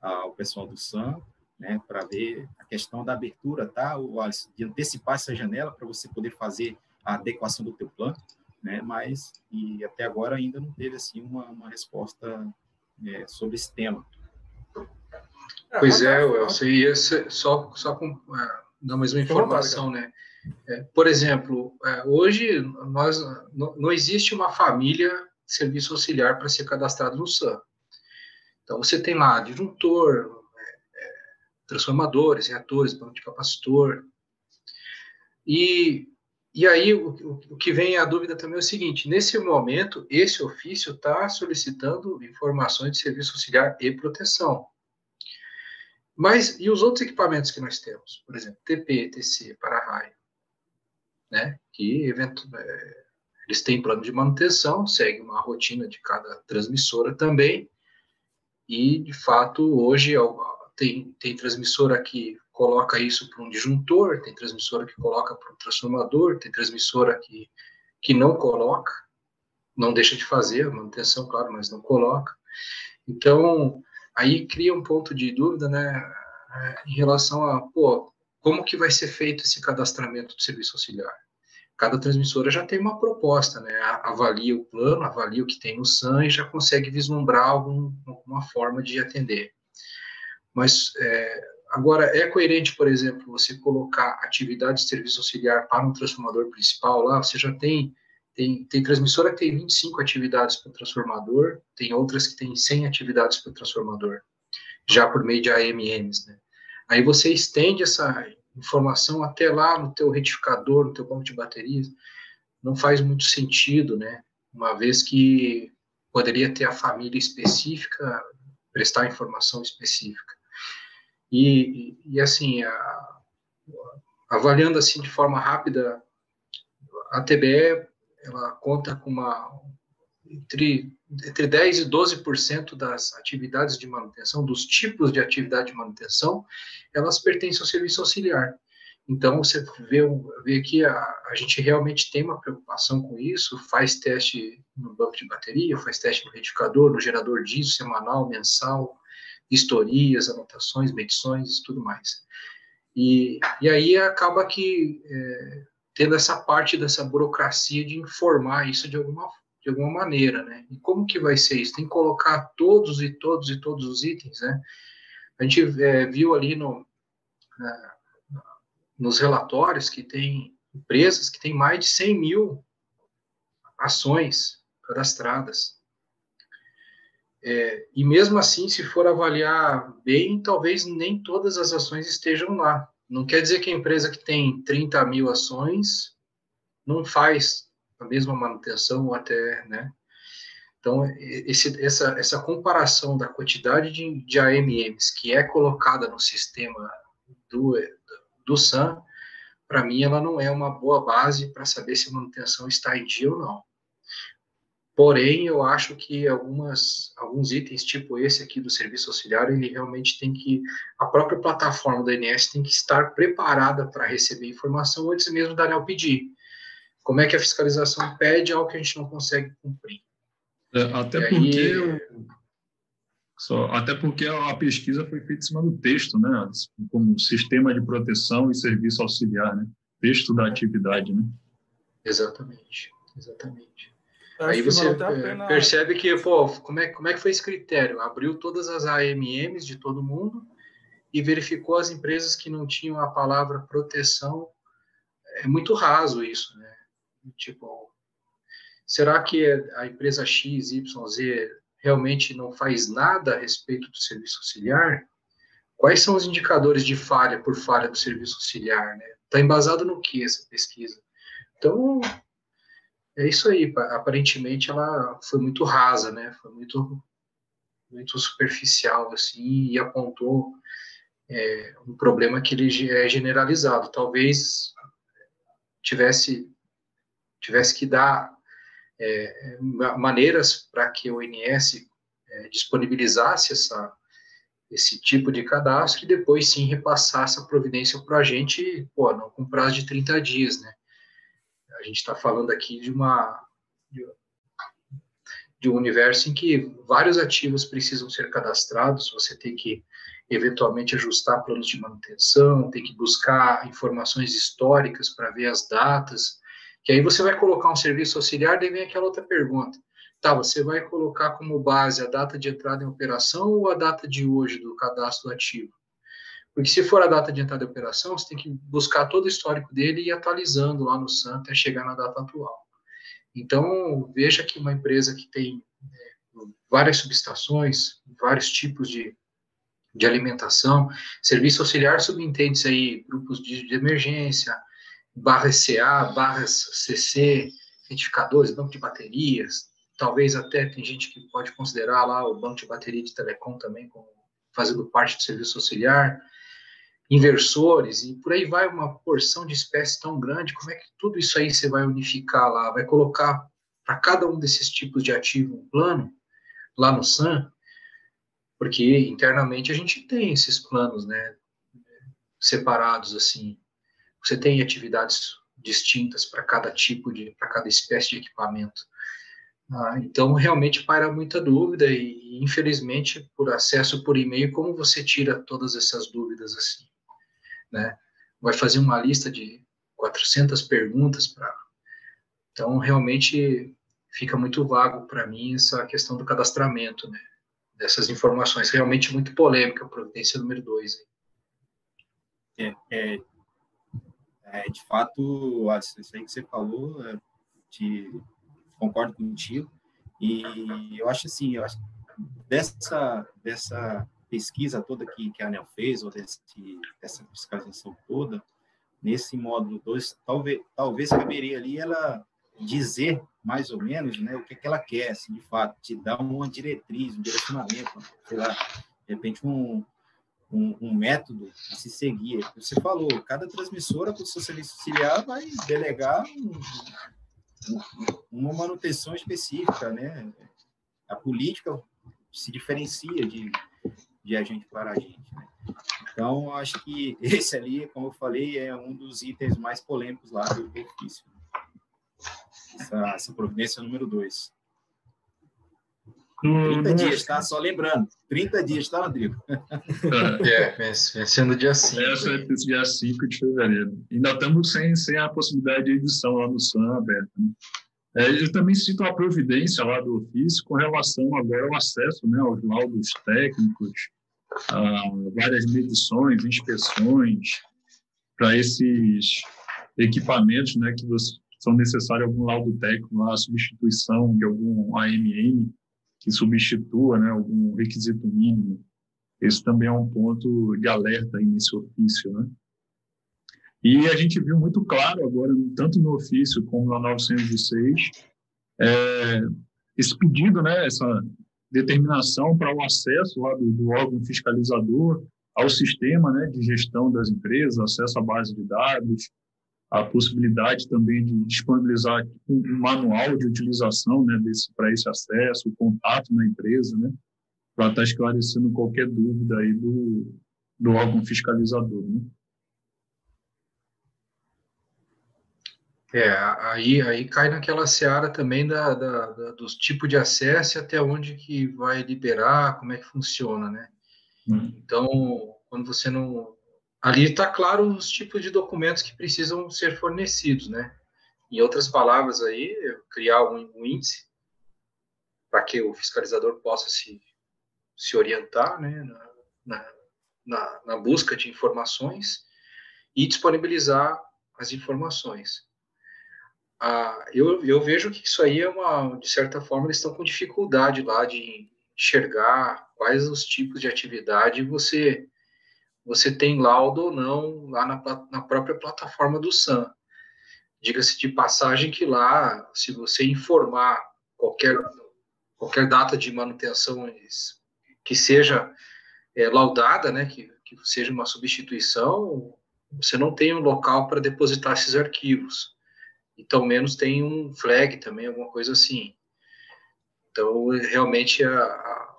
ao pessoal do SAM, né, para ver a questão da abertura, tá, o, de antecipar essa janela para você poder fazer a adequação do teu plano, né, mas e até agora ainda não teve assim uma, uma resposta é, sobre esse tema. Pois é, Elcio, e esse, só, só com, uh, dar mais uma informação, né, é, por exemplo, é, hoje nós, não, não existe uma família de serviço auxiliar para ser cadastrado no SAM. Então, você tem lá disjuntor, transformadores, reatores, banco de capacitor. E, e aí o, o, que vem a dúvida também é o seguinte: nesse momento, esse ofício está solicitando informações de serviço auxiliar e proteção. Mas e os outros equipamentos que nós temos? Por exemplo, TP, TC, para-raio, né? Que evento, é, eles têm plano de manutenção, segue uma rotina de cada transmissora também. E, de fato, hoje, tem, tem transmissora que coloca isso para um disjuntor, tem transmissora que coloca para um transformador, tem transmissora que, que não coloca, não deixa de fazer manutenção, claro, mas não coloca. Então, aí cria um ponto de dúvida, né, em relação a, pô, como que vai ser feito esse cadastramento do serviço auxiliar? Cada transmissora já tem uma proposta, né, avalia o plano, avalia o que tem no SAM e já consegue vislumbrar algum, alguma forma de atender. Mas é, agora é coerente, por exemplo, você colocar atividade de serviço auxiliar para um transformador principal lá, você já tem tem, tem transmissora que tem 25 atividades para o transformador, tem outras que tem 100 atividades para o transformador, já por meio de AMNs, né? Aí você estende essa informação até lá no teu retificador, no teu banco de baterias, não faz muito sentido, né? Uma vez que poderia ter a família específica, prestar informação específica. E, e assim, a, avaliando assim de forma rápida, a TBE ela conta com uma entre, entre 10 e 12% das atividades de manutenção, dos tipos de atividade de manutenção, elas pertencem ao serviço auxiliar. Então, você vê, vê que a, a gente realmente tem uma preocupação com isso, faz teste no banco de bateria, faz teste no retificador, no gerador diesel semanal, mensal, historias, anotações, medições e tudo mais. E, e aí acaba que é, tendo essa parte dessa burocracia de informar isso de alguma, de alguma maneira, né? E como que vai ser isso? Tem que colocar todos e todos e todos os itens, né? A gente é, viu ali no, é, nos relatórios que tem empresas que têm mais de 100 mil ações cadastradas. É, e mesmo assim, se for avaliar bem, talvez nem todas as ações estejam lá. Não quer dizer que a empresa que tem 30 mil ações não faz a mesma manutenção ou até, né? Então, esse, essa, essa comparação da quantidade de, de AMMs que é colocada no sistema do, do SAM, para mim, ela não é uma boa base para saber se a manutenção está em dia ou não. Porém, eu acho que algumas, alguns itens, tipo esse aqui do serviço auxiliar, ele realmente tem que, a própria plataforma da INS tem que estar preparada para receber informação antes mesmo da ANEL pedir. Como é que a fiscalização pede algo que a gente não consegue cumprir? É, até e porque aí, só, até porque a pesquisa foi feita em cima do texto, né? Como sistema de proteção e serviço auxiliar, né? Texto da atividade, né? Exatamente, exatamente. Aí você pena... percebe que, pô, como é, como é que foi esse critério? Abriu todas as AMMs de todo mundo e verificou as empresas que não tinham a palavra proteção. É muito raso isso, né? Tipo, será que a empresa X, Y, Z realmente não faz nada a respeito do serviço auxiliar, quais são os indicadores de falha por falha do serviço auxiliar? Está né? embasado no que essa pesquisa? Então, é isso aí. Aparentemente, ela foi muito rasa, né? Foi muito, muito superficial, assim, e apontou é, um problema que ele é generalizado. Talvez tivesse tivesse que dar é, maneiras para que o INS é, disponibilizasse essa, esse tipo de cadastro e depois sim repassasse a providência para a gente, pô, não com prazo de 30 dias, né? A gente está falando aqui de uma de um universo em que vários ativos precisam ser cadastrados, você tem que eventualmente ajustar planos de manutenção, tem que buscar informações históricas para ver as datas, que aí você vai colocar um serviço auxiliar, daí vem aquela outra pergunta. Tá, você vai colocar como base a data de entrada em operação ou a data de hoje do cadastro ativo? Porque se for a data de entrada em operação, você tem que buscar todo o histórico dele e ir atualizando lá no SAM até chegar na data atual. Então, veja que uma empresa que tem é, várias subestações, vários tipos de, de alimentação, serviço auxiliar subentende-se aí grupos de, de emergência, barra CA, barras CC, identificadores, banco de baterias, talvez até tem gente que pode considerar lá o banco de bateria de telecom também como fazendo parte do serviço auxiliar, inversores e por aí vai uma porção de espécies tão grande, como é que tudo isso aí você vai unificar lá, vai colocar para cada um desses tipos de ativo um plano lá no SAM, porque internamente a gente tem esses planos, né, separados assim, você tem atividades distintas para cada tipo de, para cada espécie de equipamento. Ah, então, realmente paira muita dúvida e, infelizmente, por acesso por e-mail, como você tira todas essas dúvidas assim? Né? Vai fazer uma lista de 400 perguntas para... Então, realmente fica muito vago para mim essa questão do cadastramento, né? Dessas informações. Realmente muito polêmica a providência número 2. É, é, é, de fato, isso aí que você falou, é, te, concordo contigo. E eu acho assim, eu acho dessa, dessa pesquisa toda que, que a ANEL fez, ou desse, dessa fiscalização toda, nesse módulo 2, talvez, talvez caberia ali ela dizer mais ou menos né, o que, é que ela quer, assim, de fato, te dar uma diretriz, um direcionamento, sei lá, de repente um, um, um, método a se seguir. Você falou, cada transmissora com o seu serviço auxiliar vai delegar um, uma manutenção específica, né? A política se diferencia de, de agente para agente. Né? Então, acho que esse ali, como eu falei, é um dos itens mais polêmicos lá do ofício. Essa, essa providência número dois. 30 dias, tá? Só lembrando. 30 dias, tá, Rodrigo? É, vencendo dia 5. É, dia 5 de fevereiro. Ainda estamos sem, sem a possibilidade de edição lá no SAM aberto. Né? É, eu também sinto a providência lá do ofício com relação agora ao acesso né, aos laudos técnicos ah, várias medições, inspeções para esses equipamentos, né, que são necessários algum laudo técnico, a substituição de algum AMM que substitua, né, algum requisito mínimo. Esse também é um ponto de alerta nesse ofício, né? E a gente viu muito claro agora, tanto no ofício como na 906, é, esse pedido, né, essa determinação para o acesso lá do, do, órgão fiscalizador ao sistema né, de gestão das empresas, acesso à base de dados, a possibilidade também de disponibilizar um, manual de utilização né, para esse acesso, o contato na empresa, né, para estar esclarecendo qualquer dúvida aí do, do órgão fiscalizador. Né. É, aí, aí cai naquela seara também da, da, da, dos tipos de acesso e até onde que vai liberar, como é que funciona, né? Hum. Então, quando você não... Ali está claro os tipos de documentos que precisam ser fornecidos, né? Em outras palavras aí, criar um, um índice para que o fiscalizador possa se, se orientar, né? Na, na, na busca de informações e disponibilizar as informações ah, eu, eu vejo que isso aí é uma, de certa forma, eles estão com dificuldade lá de enxergar quais os tipos de atividade você você tem laudo ou não lá na, na própria plataforma do SAM. Diga-se de passagem que lá, se você informar qualquer, qualquer data de manutenção que seja é, laudada, né, que, que seja uma substituição, você não tem um local para depositar esses arquivos. Então, menos tem um flag também, alguma coisa assim. Então, realmente, a, a,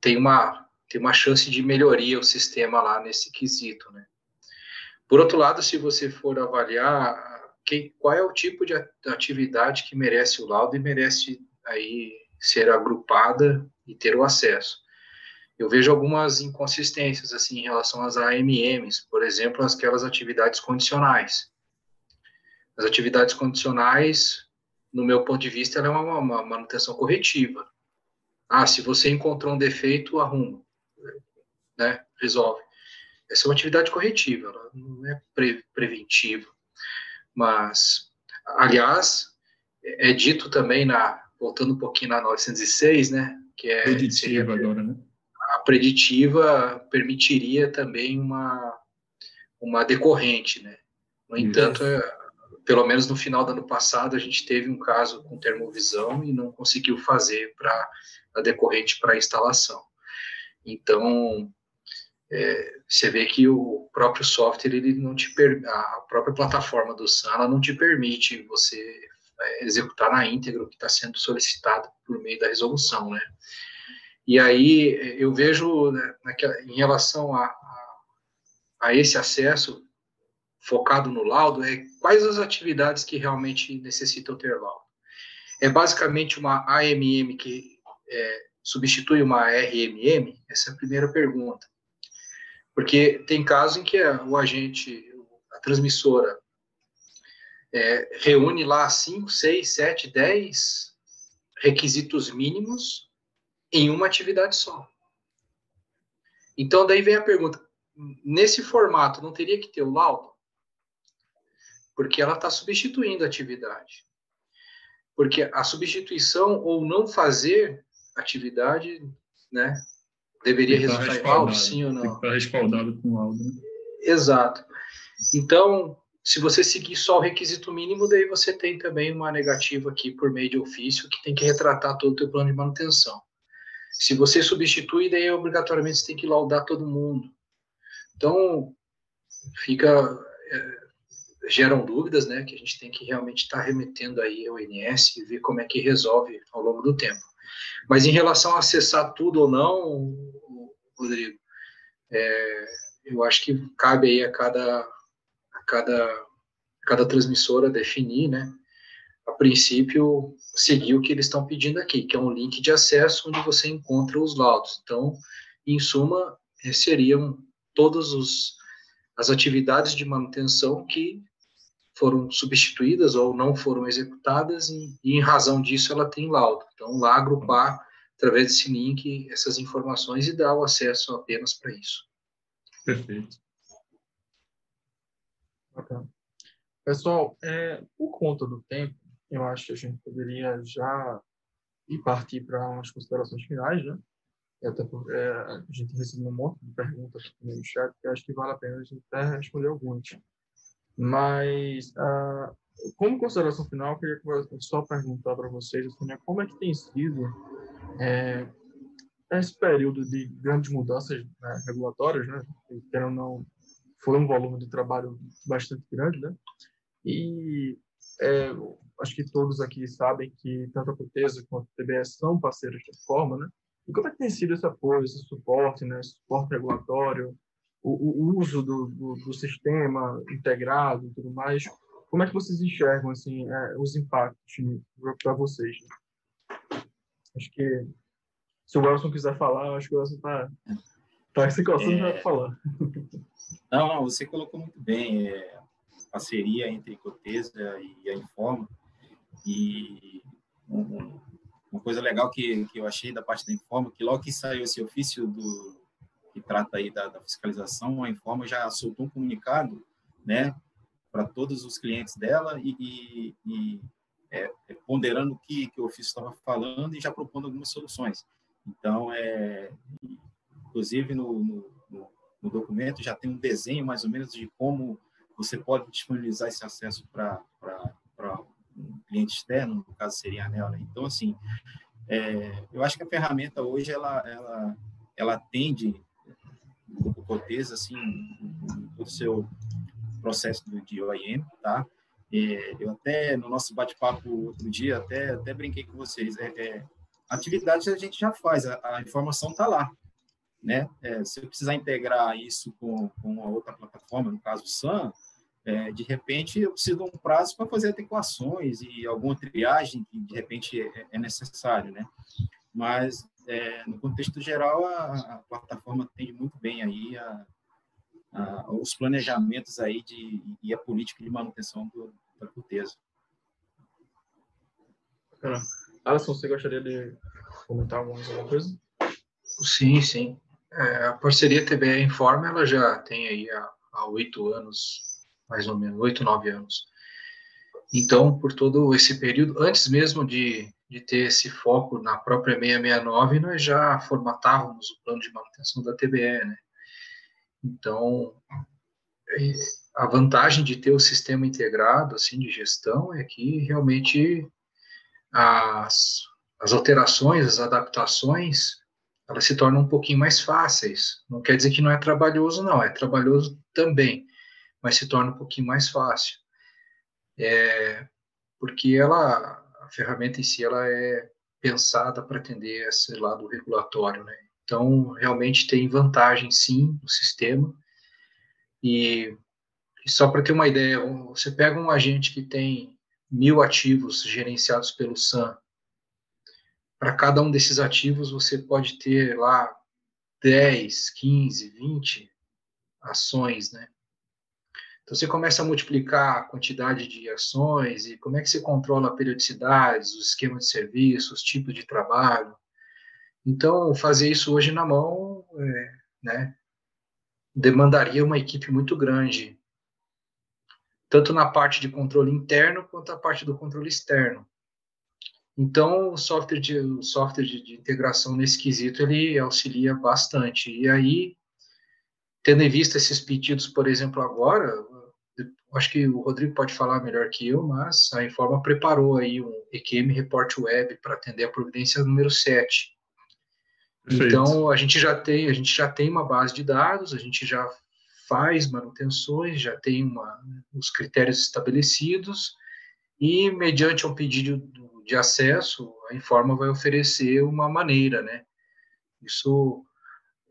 tem, uma, tem uma chance de melhoria o sistema lá nesse quesito, né? Por outro lado, se você for avaliar qual é o tipo de atividade que merece o laudo e merece aí ser agrupada e ter o acesso. Eu vejo algumas inconsistências assim em relação às AMMs, por exemplo, aquelas atividades condicionais. As atividades condicionais, no meu ponto de vista, ela é uma, uma manutenção corretiva. Ah, se você encontrou um defeito, arruma, né? Resolve. Essa é uma atividade corretiva, ela não é pre preventiva. Mas, aliás, é, dito também na voltando um pouquinho na 906, né? Que é preditiva agora, né? A preditiva permitiria também uma uma decorrente, né? No entanto, é, pelo menos no final do ano passado, a gente teve um caso com termovisão e não conseguiu fazer para a decorrente para a instalação. Então, é, você vê que o próprio software, ele não te a própria plataforma do SAN, não te permite você é, executar na íntegra o que está sendo solicitado por meio da resolução, né? E aí eu vejo, né, naquela, em relação a, a, a esse acesso, focado no laudo é quais as atividades que realmente necessitam ter laudo. É basicamente uma AMM que é, substitui uma RMM? Essa é a primeira pergunta. Porque tem casos em que o agente, a transmissora, é, reúne lá 5, 6, 7, 10 requisitos mínimos em uma atividade só. Então, daí vem a pergunta: nesse formato, não teria que ter o laudo? Porque ela está substituindo a atividade. Porque a substituição ou não fazer atividade, né, deveria resultar em laudo, sim ou não. Estar respaldado com laudo. Né? Exato. Então, se você seguir só o requisito mínimo, daí você tem também uma negativa aqui por meio de ofício que tem que retratar todo o teu plano de manutenção. Se você substitui, daí obrigatoriamente você tem que laudar todo mundo. Então, fica é, geram dúvidas, né, que a gente tem que realmente estar tá remetendo aí ao INS e ver como é que resolve ao longo do tempo. Mas em relação a acessar tudo ou não, Rodrigo, é, eu acho que cabe aí a cada, a cada, a cada transmissora definir, né, a princípio, seguir o que eles estão pedindo aqui, que é um link de acesso onde você encontra os laudos. Então, em suma, seriam todas as atividades de manutenção que foram substituídas ou não foram executadas e, e, em razão disso ela tem laudo. Então lá agrupar através desse link, essas informações e dar o acesso apenas para isso. Perfeito. Bacana. Pessoal, é, por conta do tempo, eu acho que a gente poderia já ir partir para umas considerações finais, né? E até porque é, a gente recebeu um monte de perguntas no chat, que acho que vale a pena a gente até responder algumas. Mas, uh, como consideração final, eu queria só perguntar para vocês assim, né, como é que tem sido é, esse período de grandes mudanças né, regulatórias, né? Que não foi um volume de trabalho bastante grande, né? E é, acho que todos aqui sabem que tanto a Cotesa quanto a TBS são parceiros da forma, né? E como é que tem sido esse apoio, esse suporte, né? Esse suporte regulatório, o, o uso do, do, do, sistema integrado e tudo mais. Como é que vocês enxergam assim é, os impactos para vocês? Acho que se o Wilson quiser falar, acho que o Wilson está tá se coçando é... para falar. Não, não, você colocou muito bem. É, parceria entre Cotesa e a Informa. E um, uma coisa legal que, que eu achei da parte da Informa, que logo que saiu esse ofício do que trata aí da, da fiscalização, a Informa já soltou um comunicado, né, para todos os clientes dela e, e, e é, é, ponderando o que, que o ofício estava falando e já propondo algumas soluções. Então, é, inclusive no, no, no, documento já tem um desenho mais ou menos de como você pode disponibilizar esse acesso para um cliente externo, no caso seria a ANEL. Né? Então, assim, é, eu acho que a ferramenta hoje, ela, ela, ela atende o Cotesa, assim, o seu processo de OIM, tá? É, eu até, no nosso bate-papo outro dia, até, até brinquei com vocês, é, é atividade a gente já faz, a, a informação está lá, né? É, se eu precisar integrar isso com, com uma outra plataforma, no caso o SAM, é, de repente, eu preciso de um prazo para fazer adequações e alguma triagem que, de repente, é, é necessário, né? Mas, é, no contexto geral, a, a, plataforma atende muito bem aí a, a, os planejamentos aí de, e a política de manutenção do, da Corteza. Alisson, você gostaria de comentar alguma coisa? Sim, sim. É, a parceria TBE Informa, ela já tem aí há oito anos mais ou menos, oito, nove anos. Então, por todo esse período, antes mesmo de, de ter esse foco na própria 669, nós já formatávamos o plano de manutenção da TBE, né? Então, a vantagem de ter o sistema integrado, assim, de gestão, é que realmente as, as alterações, as adaptações, elas se tornam um pouquinho mais fáceis. Não quer dizer que não é trabalhoso, não, é trabalhoso também mas se torna um pouquinho mais fácil. É, porque ela, a ferramenta em si, ela é pensada para atender esse lado regulatório, né? Então, realmente tem vantagem, sim, no sistema. E, e só para ter uma ideia, você pega um agente que tem mil ativos gerenciados pelo SAM, para cada um desses ativos você pode ter lá 10, 15, 20 ações, né? Então, você começa a multiplicar a quantidade de ações e como é que você controla a periodicidade, os esquemas de serviço, os tipos de trabalho. Então, fazer isso hoje na mão, é, né, demandaria uma equipe muito grande, tanto na parte de controle interno quanto a parte do controle externo. Então, o software de, o software de, de integração nesse quesito, ele auxilia bastante. E aí, tendo em vista esses pedidos, por exemplo, agora, acho que o Rodrigo pode falar melhor que eu, mas a Informa preparou aí um EQM Report Web para atender a providência número 7. Perfeito. Então, a gente já tem, a gente já tem uma base de dados, a gente já faz manutenções, já tem uma, os critérios estabelecidos e mediante um pedido de acesso, a Informa vai oferecer uma maneira, né? Isso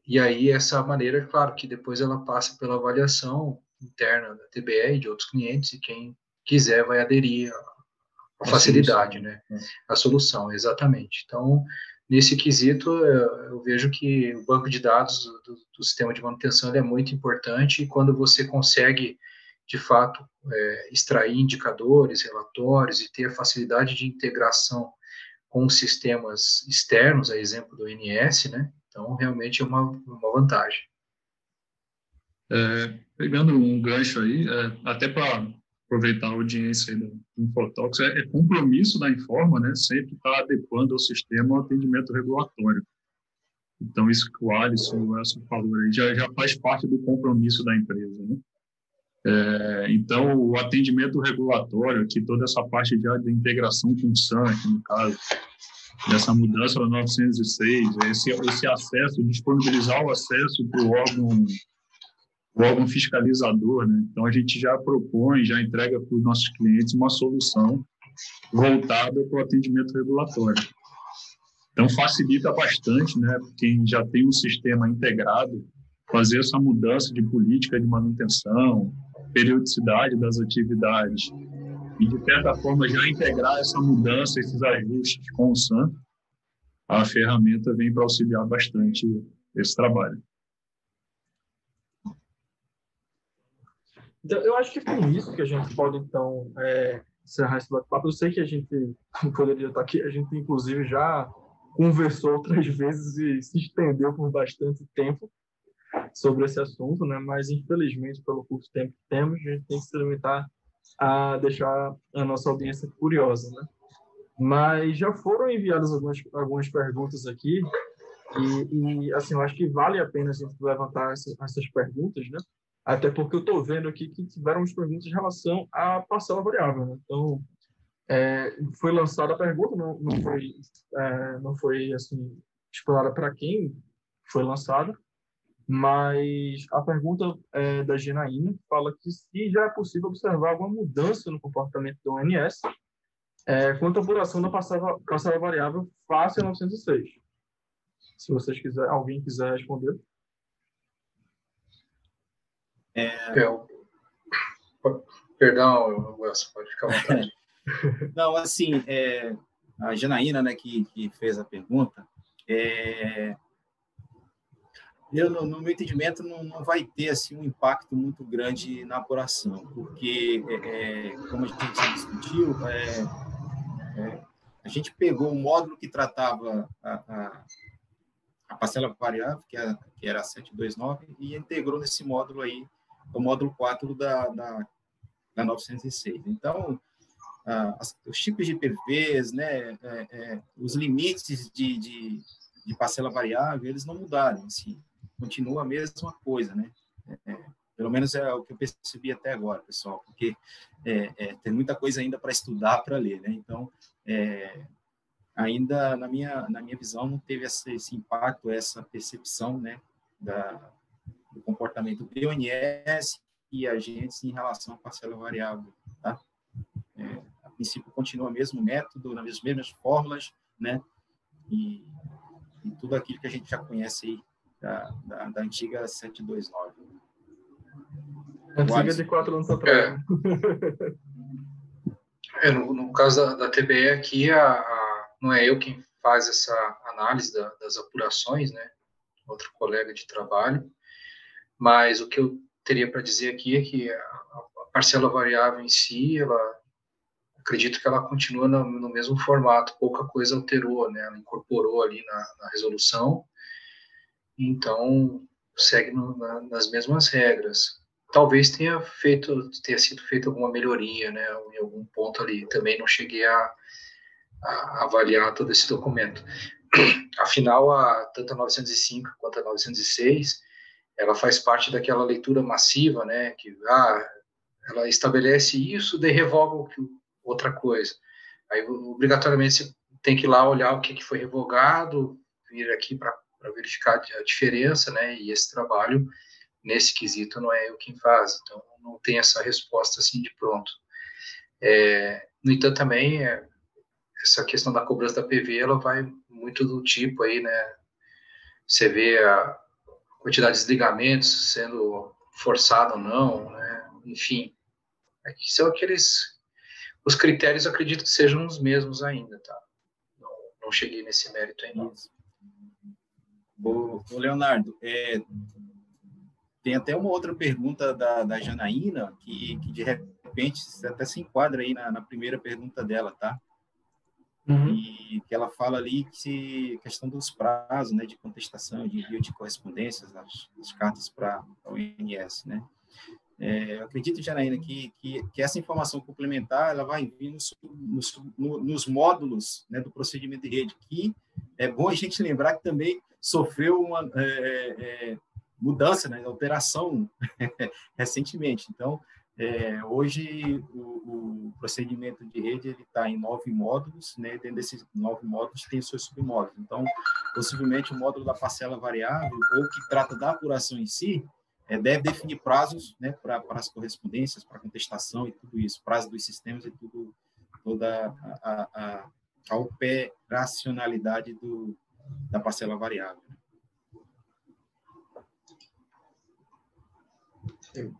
e aí essa maneira, claro, que depois ela passa pela avaliação interna da TBE e de outros clientes, e quem quiser vai aderir à facilidade, solução. né? É. A solução, exatamente. Então, nesse quesito, eu vejo que o banco de dados do, do sistema de manutenção é muito importante, e quando você consegue, de fato, é, extrair indicadores, relatórios e ter a facilidade de integração com sistemas externos, a exemplo do INS, né? Então, realmente é uma, uma vantagem. É, pegando um gancho aí, é, até para aproveitar a audiência aí do Infotox, é, é, compromisso da Informa, né? Sempre estar tá adequando ao sistema o atendimento regulatório. Então, isso que o Alisson o falou aí já, já faz parte do compromisso da empresa, né? É, então, o atendimento regulatório, que toda essa parte de, de integração com o SAN, no caso, dessa mudança para 906, esse, esse acesso, disponibilizar o acesso para o órgão, o órgão fiscalizador. Né? Então, a gente já propõe, já entrega para os nossos clientes uma solução voltada para o atendimento regulatório. Então, facilita bastante, né? Quem já tem um sistema integrado, fazer essa mudança de política de manutenção, periodicidade das atividades e, de certa forma, já integrar essa mudança, esses ajustes com o SAM, a ferramenta vem para auxiliar bastante esse trabalho. Então, eu acho que com isso que a gente pode, então, é, encerrar esse bate-papo. Eu sei que a gente poderia estar aqui, a gente, inclusive, já conversou outras vezes e se estendeu por bastante tempo sobre esse assunto, né? Mas infelizmente, pelo curto tempo que temos, a gente tem que se limitar a deixar a nossa audiência curiosa, né? Mas já foram enviadas algumas algumas perguntas aqui e, e assim eu acho que vale a pena a gente levantar essa, essas perguntas, né? Até porque eu estou vendo aqui que tiveram umas perguntas em relação à parcela variável, né? Então é, foi lançada a pergunta, não, não foi é, não foi assim explorada para quem foi lançada, mas a pergunta é, da Genaína fala que se já é possível observar alguma mudança no comportamento do ONS é, quanto à apuração da parcela, parcela variável face a 906. Se vocês quiserem, alguém quiser responder. É... Perdão, Wilson, pode ficar à vontade. Não, assim, é, a Janaína, né, que, que fez a pergunta, é, eu, no, no, meu entendimento, não, não vai ter assim, um impacto muito grande na apuração, porque, é, é como a gente discutiu, é, é, a gente pegou o módulo que tratava a, a, a parcela variável, que, é, que era a 729, e integrou nesse módulo aí, o módulo 4 da, da, da 906. Então, as, os tipos de PVs, né, é, os limites de, de, de parcela variável, eles não mudaram, assim, continua a mesma coisa, né? É, pelo menos é o que eu percebi até agora, pessoal, porque é, é, tem muita coisa ainda para estudar, para ler, né? Então, é, ainda na minha na minha visão não teve esse, esse impacto, essa percepção, né, da, do comportamento ONS e agentes em relação à parcela variável, tá? É, a princípio continua o mesmo método, nas mesmas fórmulas, né? E, e tudo aquilo que a gente já conhece aí da, da, da antiga 729. Antiga de quatro anos atrás. É. é no, no, caso da, da TBE aqui, a, a, não é eu quem faz essa análise da, das apurações, né? Outro colega de trabalho. Mas o que eu teria para dizer aqui é que a, parcela variável em si, ela acredito que ela continua no, no, mesmo formato, pouca coisa alterou, né? Ela incorporou ali na, na resolução então segue no, na, nas mesmas regras. Talvez tenha feito, tenha sido feita alguma melhoria, né, em algum ponto ali. Também não cheguei a, a avaliar todo esse documento. Afinal, a, tanto a 905 quanto a 906, ela faz parte daquela leitura massiva, né, que ah, ela estabelece isso, daí revoga outra coisa. Aí, obrigatoriamente, você tem que ir lá olhar o que, que foi revogado, vir aqui para verificar a diferença, né? E esse trabalho nesse quesito não é eu quem faz, então não tem essa resposta assim de pronto. É, no entanto, também é, essa questão da cobrança da PV ela vai muito do tipo aí, né? Você vê a quantidade de desligamentos sendo forçada ou não, né? Enfim, é são aqueles os critérios acredito que sejam os mesmos ainda, tá? Não, não cheguei nesse mérito ainda. O, Leonardo, é, tem até uma outra pergunta da, da Janaína, que, que de repente até se enquadra aí na, na primeira pergunta dela, tá? Uhum. e que ela fala ali que questão dos prazos, né, de contestação, de envio de correspondências, as, as cartas para o INS, né. É, eu acredito, Janaína, que, que, que, essa informação complementar ela vai vir nos, nos, nos módulos né, do procedimento de rede, que é bom a gente lembrar que também sofreu uma é, é, mudança, né, alteração recentemente. Então, é, hoje, o, o, procedimento de rede está em nove módulos, né? dentro desses nove módulos tem seus submódulos. Então, possivelmente, o módulo da parcela variável, ou que trata da apuração em si, é, deve definir prazos né, para as correspondências, para contestação e tudo isso, prazo dos sistemas e tudo, toda a, a, a operacionalidade do, da parcela variável. Né? Tem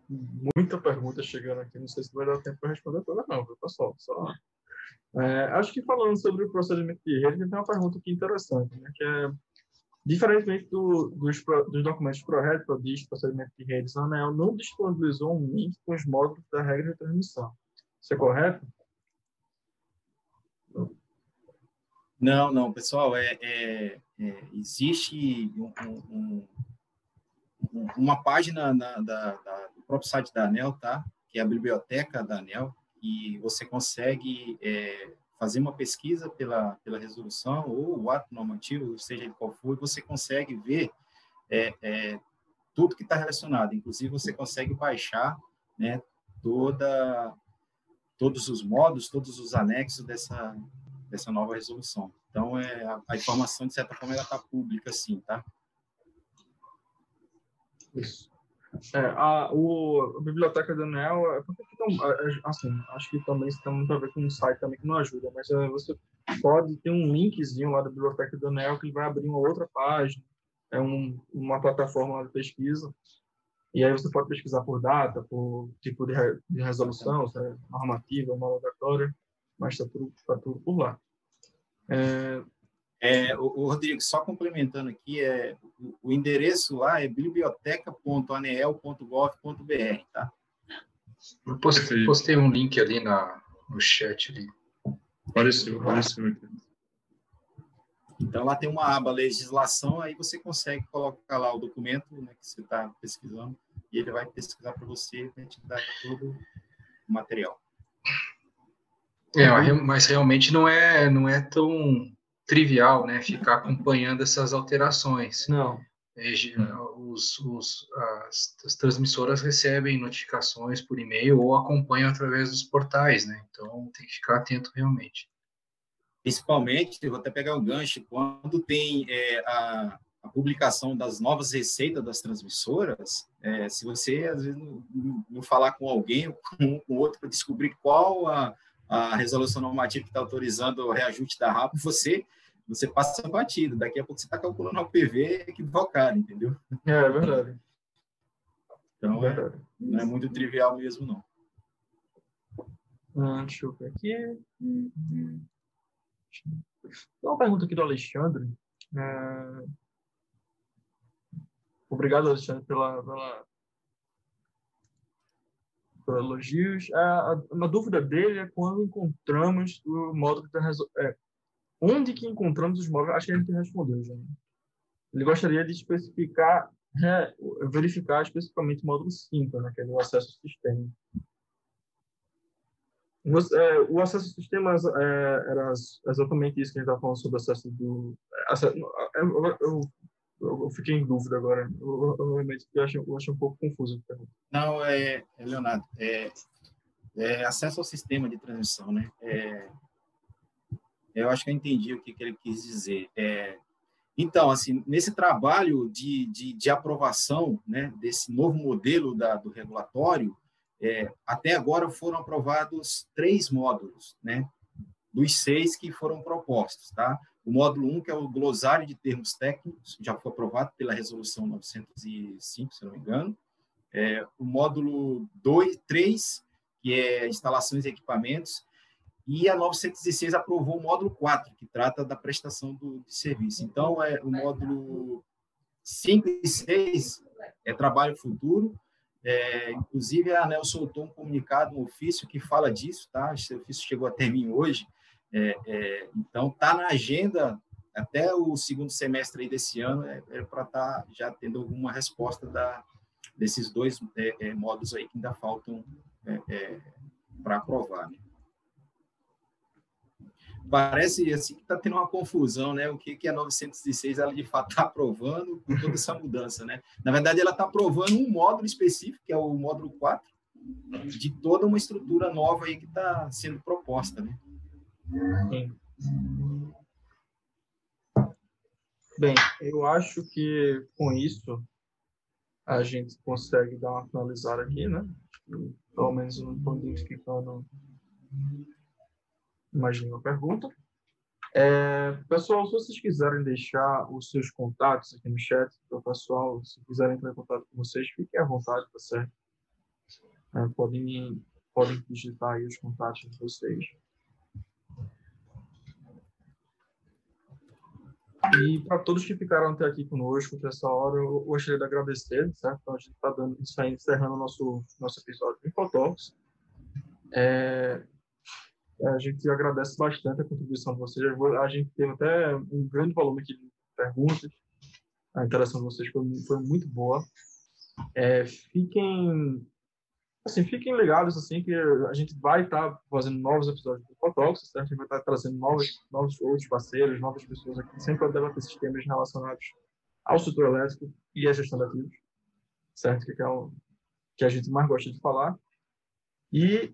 muita pergunta chegando aqui, não sei se vai dar tempo para responder toda, não, viu, pessoal? Só... É, acho que falando sobre o procedimento de rede, tem uma pergunta aqui interessante, né, que é, diferentemente do, dos, dos documentos ProRed, ProDist, procedimento de redes, a ANEL não disponibilizou um link com os módulos da regra de transmissão. Isso é correto? Não, não, pessoal, é, é, é existe um, um, uma página na, da, da, do próprio site da ANEL, tá? que é a biblioteca da ANEL, e você consegue é, fazer uma pesquisa pela, pela resolução ou o ato normativo, seja ele qual for, você consegue ver é, é, tudo que está relacionado. Inclusive, você consegue baixar né, toda, todos os modos, todos os anexos dessa, dessa nova resolução. Então, é, a, a informação, de certa forma, ela está pública, sim, tá? Isso. É, a, o, a biblioteca do Neo, é, assim, acho que também tem muito a ver com um site também que não ajuda, mas é, você pode ter um linkzinho lá da biblioteca do Neo que vai abrir uma outra página, é um, uma plataforma de pesquisa, e aí você pode pesquisar por data, por tipo de, re, de resolução, se é normativa, homologatória, mas está tudo, tá tudo por lá. É, é, o, o, Rodrigo, só complementando aqui, é, o, o endereço lá é biblioteca.anel.gov.br, tá? Eu postei, postei, um link ali na, no chat ali. Apareceu, apareceu. Então, lá tem uma aba legislação, aí você consegue colocar lá o documento né, que você está pesquisando, e ele vai pesquisar para você e te dar todo o material. É, mas realmente não é, não é tão trivial, né? Ficar acompanhando essas alterações. Não. É, os, os, as, as, transmissoras recebem notificações por e-mail ou acompanham através dos portais, né? Então tem que ficar atento realmente. Principalmente, vou até pegar o gancho, quando tem é, a, a, publicação das novas receitas das transmissoras, é, se você às vezes não, não, falar com alguém ou com, com outro para descobrir qual a, a resolução normativa que está autorizando o reajuste da RAP, você você passa batido. Daqui a pouco você está calculando o PV equivocado, entendeu? É, é verdade. Então, é verdade. não é muito trivial mesmo, não. Ah, deixa eu ver aqui. Tem uma pergunta aqui do Alexandre. É... Obrigado, Alexandre, pela, pela, pelos elogios. A, a, uma dúvida dele é quando encontramos o módulo da resolução. É, onde que encontramos os móveis? Acho que a gente respondeu já. Ele gostaria de especificar, é, verificar especificamente o módulo 5, né, que é o acesso ao sistema. É, o acesso ao sistema é, era exatamente isso que a gente estava falando sobre o acesso do. Acesso, eu, eu, eu, fiquei em dúvida agora. Eu, eu eu acho, um pouco confuso. Não, é, Leonardo, é, é acesso ao sistema de transmissão, né? Eu acho que eu entendi o que, que ele quis dizer. É, então, assim, nesse trabalho de, de, de, aprovação né, desse novo modelo da, do regulatório, é, até agora foram aprovados três módulos, né, dos seis que foram propostos. Tá? O módulo 1, um, que é o glossário de termos técnicos, já foi aprovado pela Resolução 905, se não me engano. É, o módulo 2, 3, que é instalações e equipamentos, e a 916 aprovou o módulo 4, que trata da prestação do, de serviço. Então, é, o módulo 5 e 6 é trabalho futuro. É, inclusive, a ANEL soltou um comunicado, um ofício que fala disso, tá? Esse ofício chegou até mim hoje, É, é, então, está na agenda até o segundo semestre desse ano é, é para estar tá já tendo alguma resposta da, desses dois é, é, módulos aí que ainda faltam para aprovar. Né? Parece assim que está tendo uma confusão, né? O que, que a 906 ela de fato está aprovando com toda essa mudança, né? Na verdade, ela está aprovando um módulo específico, que é o módulo 4, de toda uma estrutura nova aí que está sendo proposta, né? Bem, eu acho que com isso a gente consegue dar uma finalizada aqui, né? Pelo menos eu não identificando mais nenhuma pergunta. É, pessoal, se vocês quiserem deixar os seus contatos aqui no chat, o pessoal, se quiserem entrar em contato com vocês, fiquem à vontade, tá certo? É, podem, podem digitar aí os contatos de vocês. E para todos que ficaram até aqui conosco, até essa hora, eu gostaria de agradecer, certo? Então, a gente está dando aí, encerrando o nosso, nosso episódio de Infotalks. É, a gente agradece bastante a contribuição de vocês. A gente teve até um grande volume aqui de perguntas. A interação de vocês foi, foi muito boa. É, fiquem assim, fiquem ligados, assim, que a gente vai estar tá fazendo novos episódios do Fotox, certo? A gente vai estar tá trazendo novos, novos outros parceiros, novas pessoas aqui, sempre para debater temas relacionados ao setor elétrico e à gestão de ativos, certo? Que é o que a gente mais gosta de falar. E,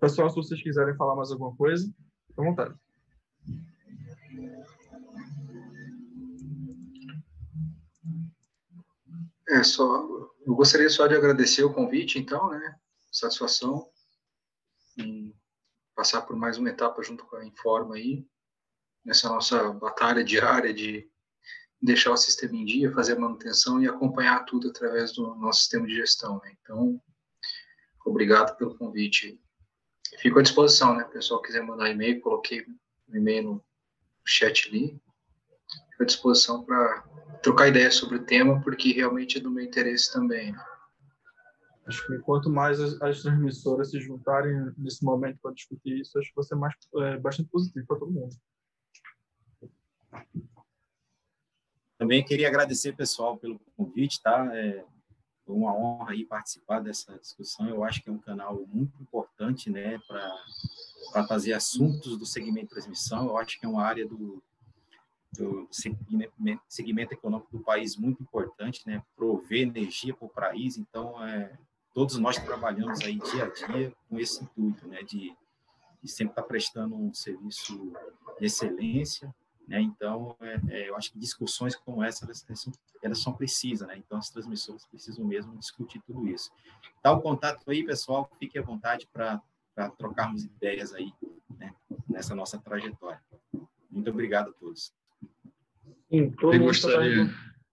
pessoal, se vocês quiserem falar mais alguma coisa, à vontade. É, só eu gostaria só de agradecer o convite, então, né? Satisfação em passar por mais uma etapa junto com a Informa aí, nessa nossa batalha diária de deixar o sistema em dia, fazer a manutenção e acompanhar tudo através do nosso sistema de gestão. Né? Então, obrigado pelo convite. Fico à disposição, né? O pessoal quiser mandar e-mail, coloquei o e-mail no chat ali. Fico à disposição para trocar ideias sobre o tema, porque realmente é do meu interesse também. Acho que quanto mais as, as transmissoras se juntarem nesse momento para discutir isso, acho que vai ser mais, é, bastante positivo para todo mundo. Também queria agradecer, pessoal, pelo convite, tá? É uma honra aí participar dessa discussão. Eu acho que é um canal muito importante, né, para trazer assuntos do segmento de transmissão. Eu acho que é uma área do, do segmento, segmento econômico do país muito importante, né? Prover energia para o país. Então, é, todos nós trabalhamos aí dia a dia com esse intuito, né? De, de sempre estar tá prestando um serviço de excelência, né? Então, é, é, eu acho que discussões como essa elas, são, elas são precisas, né? Então, as transmissoras precisam mesmo discutir tudo isso. Dá o contato aí, pessoal. Fique à vontade para trocarmos ideias aí, né? Nessa nossa trajetória. Muito obrigado a todos. Sim, todo mundo está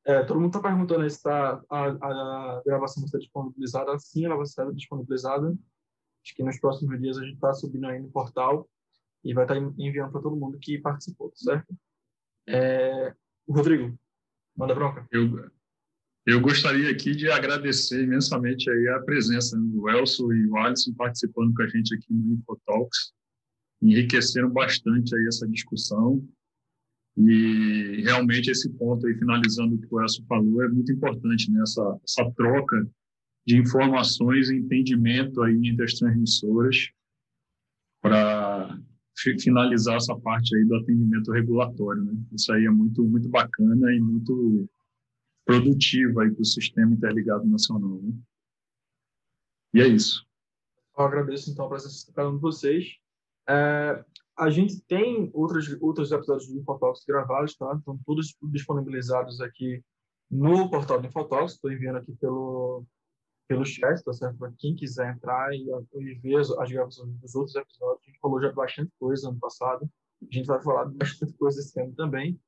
é, todo mundo está perguntando se tá, a, a, gravação vai ser disponibilizada. Sim, ela vai ser disponibilizada. Acho que nos próximos dias a gente está subindo aí no portal e vai estar enviando para todo mundo que participou, certo? É, Rodrigo, manda bronca. Eu, eu gostaria aqui de agradecer imensamente aí a presença do Elson e o Alisson participando com a gente aqui no Infotalks. Enriqueceram bastante aí essa discussão e realmente esse ponto aí, finalizando o que o Elcio falou, é muito importante, né? essa, essa troca de informações e entendimento aí entre as transmissoras para finalizar essa parte aí do atendimento regulatório. Né? Isso aí é muito, muito bacana e muito produtivo para o sistema interligado nacional. Né? E é isso. Eu agradeço, então, a presença de cada um de vocês. É, a gente tem outros, outros episódios do Infotalks gravados, tá? Estão todos disponibilizados aqui no portal do Infotalks. Estou enviando aqui pelo, pelo chat, tá certo? Para quem quiser entrar e, e ver as, gravações dos outros episódios. A gente falou já bastante coisa ano passado. A gente vai falar bastante coisa esse ano também.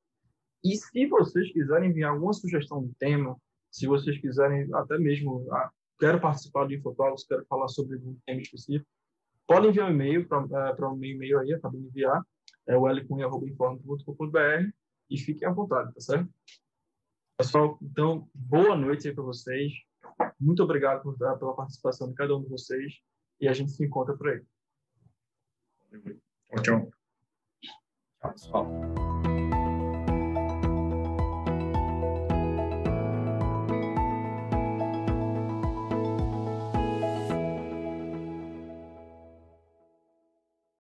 E se vocês quiserem enviar alguma sugestão de tema, se vocês quiserem até mesmo, ah, quero participar do Infotalks, quero falar sobre um tema específico, Pode enviar um e-mail para uh, o meu e-mail aí, acabei de enviar, é o lcunha.informe.com.br e fiquem à vontade, tá certo? Pessoal, então, boa noite aí para vocês. Muito obrigado por, pela participação de cada um de vocês e a gente se encontra por aí. Tchau, tchau. Tchau, pessoal.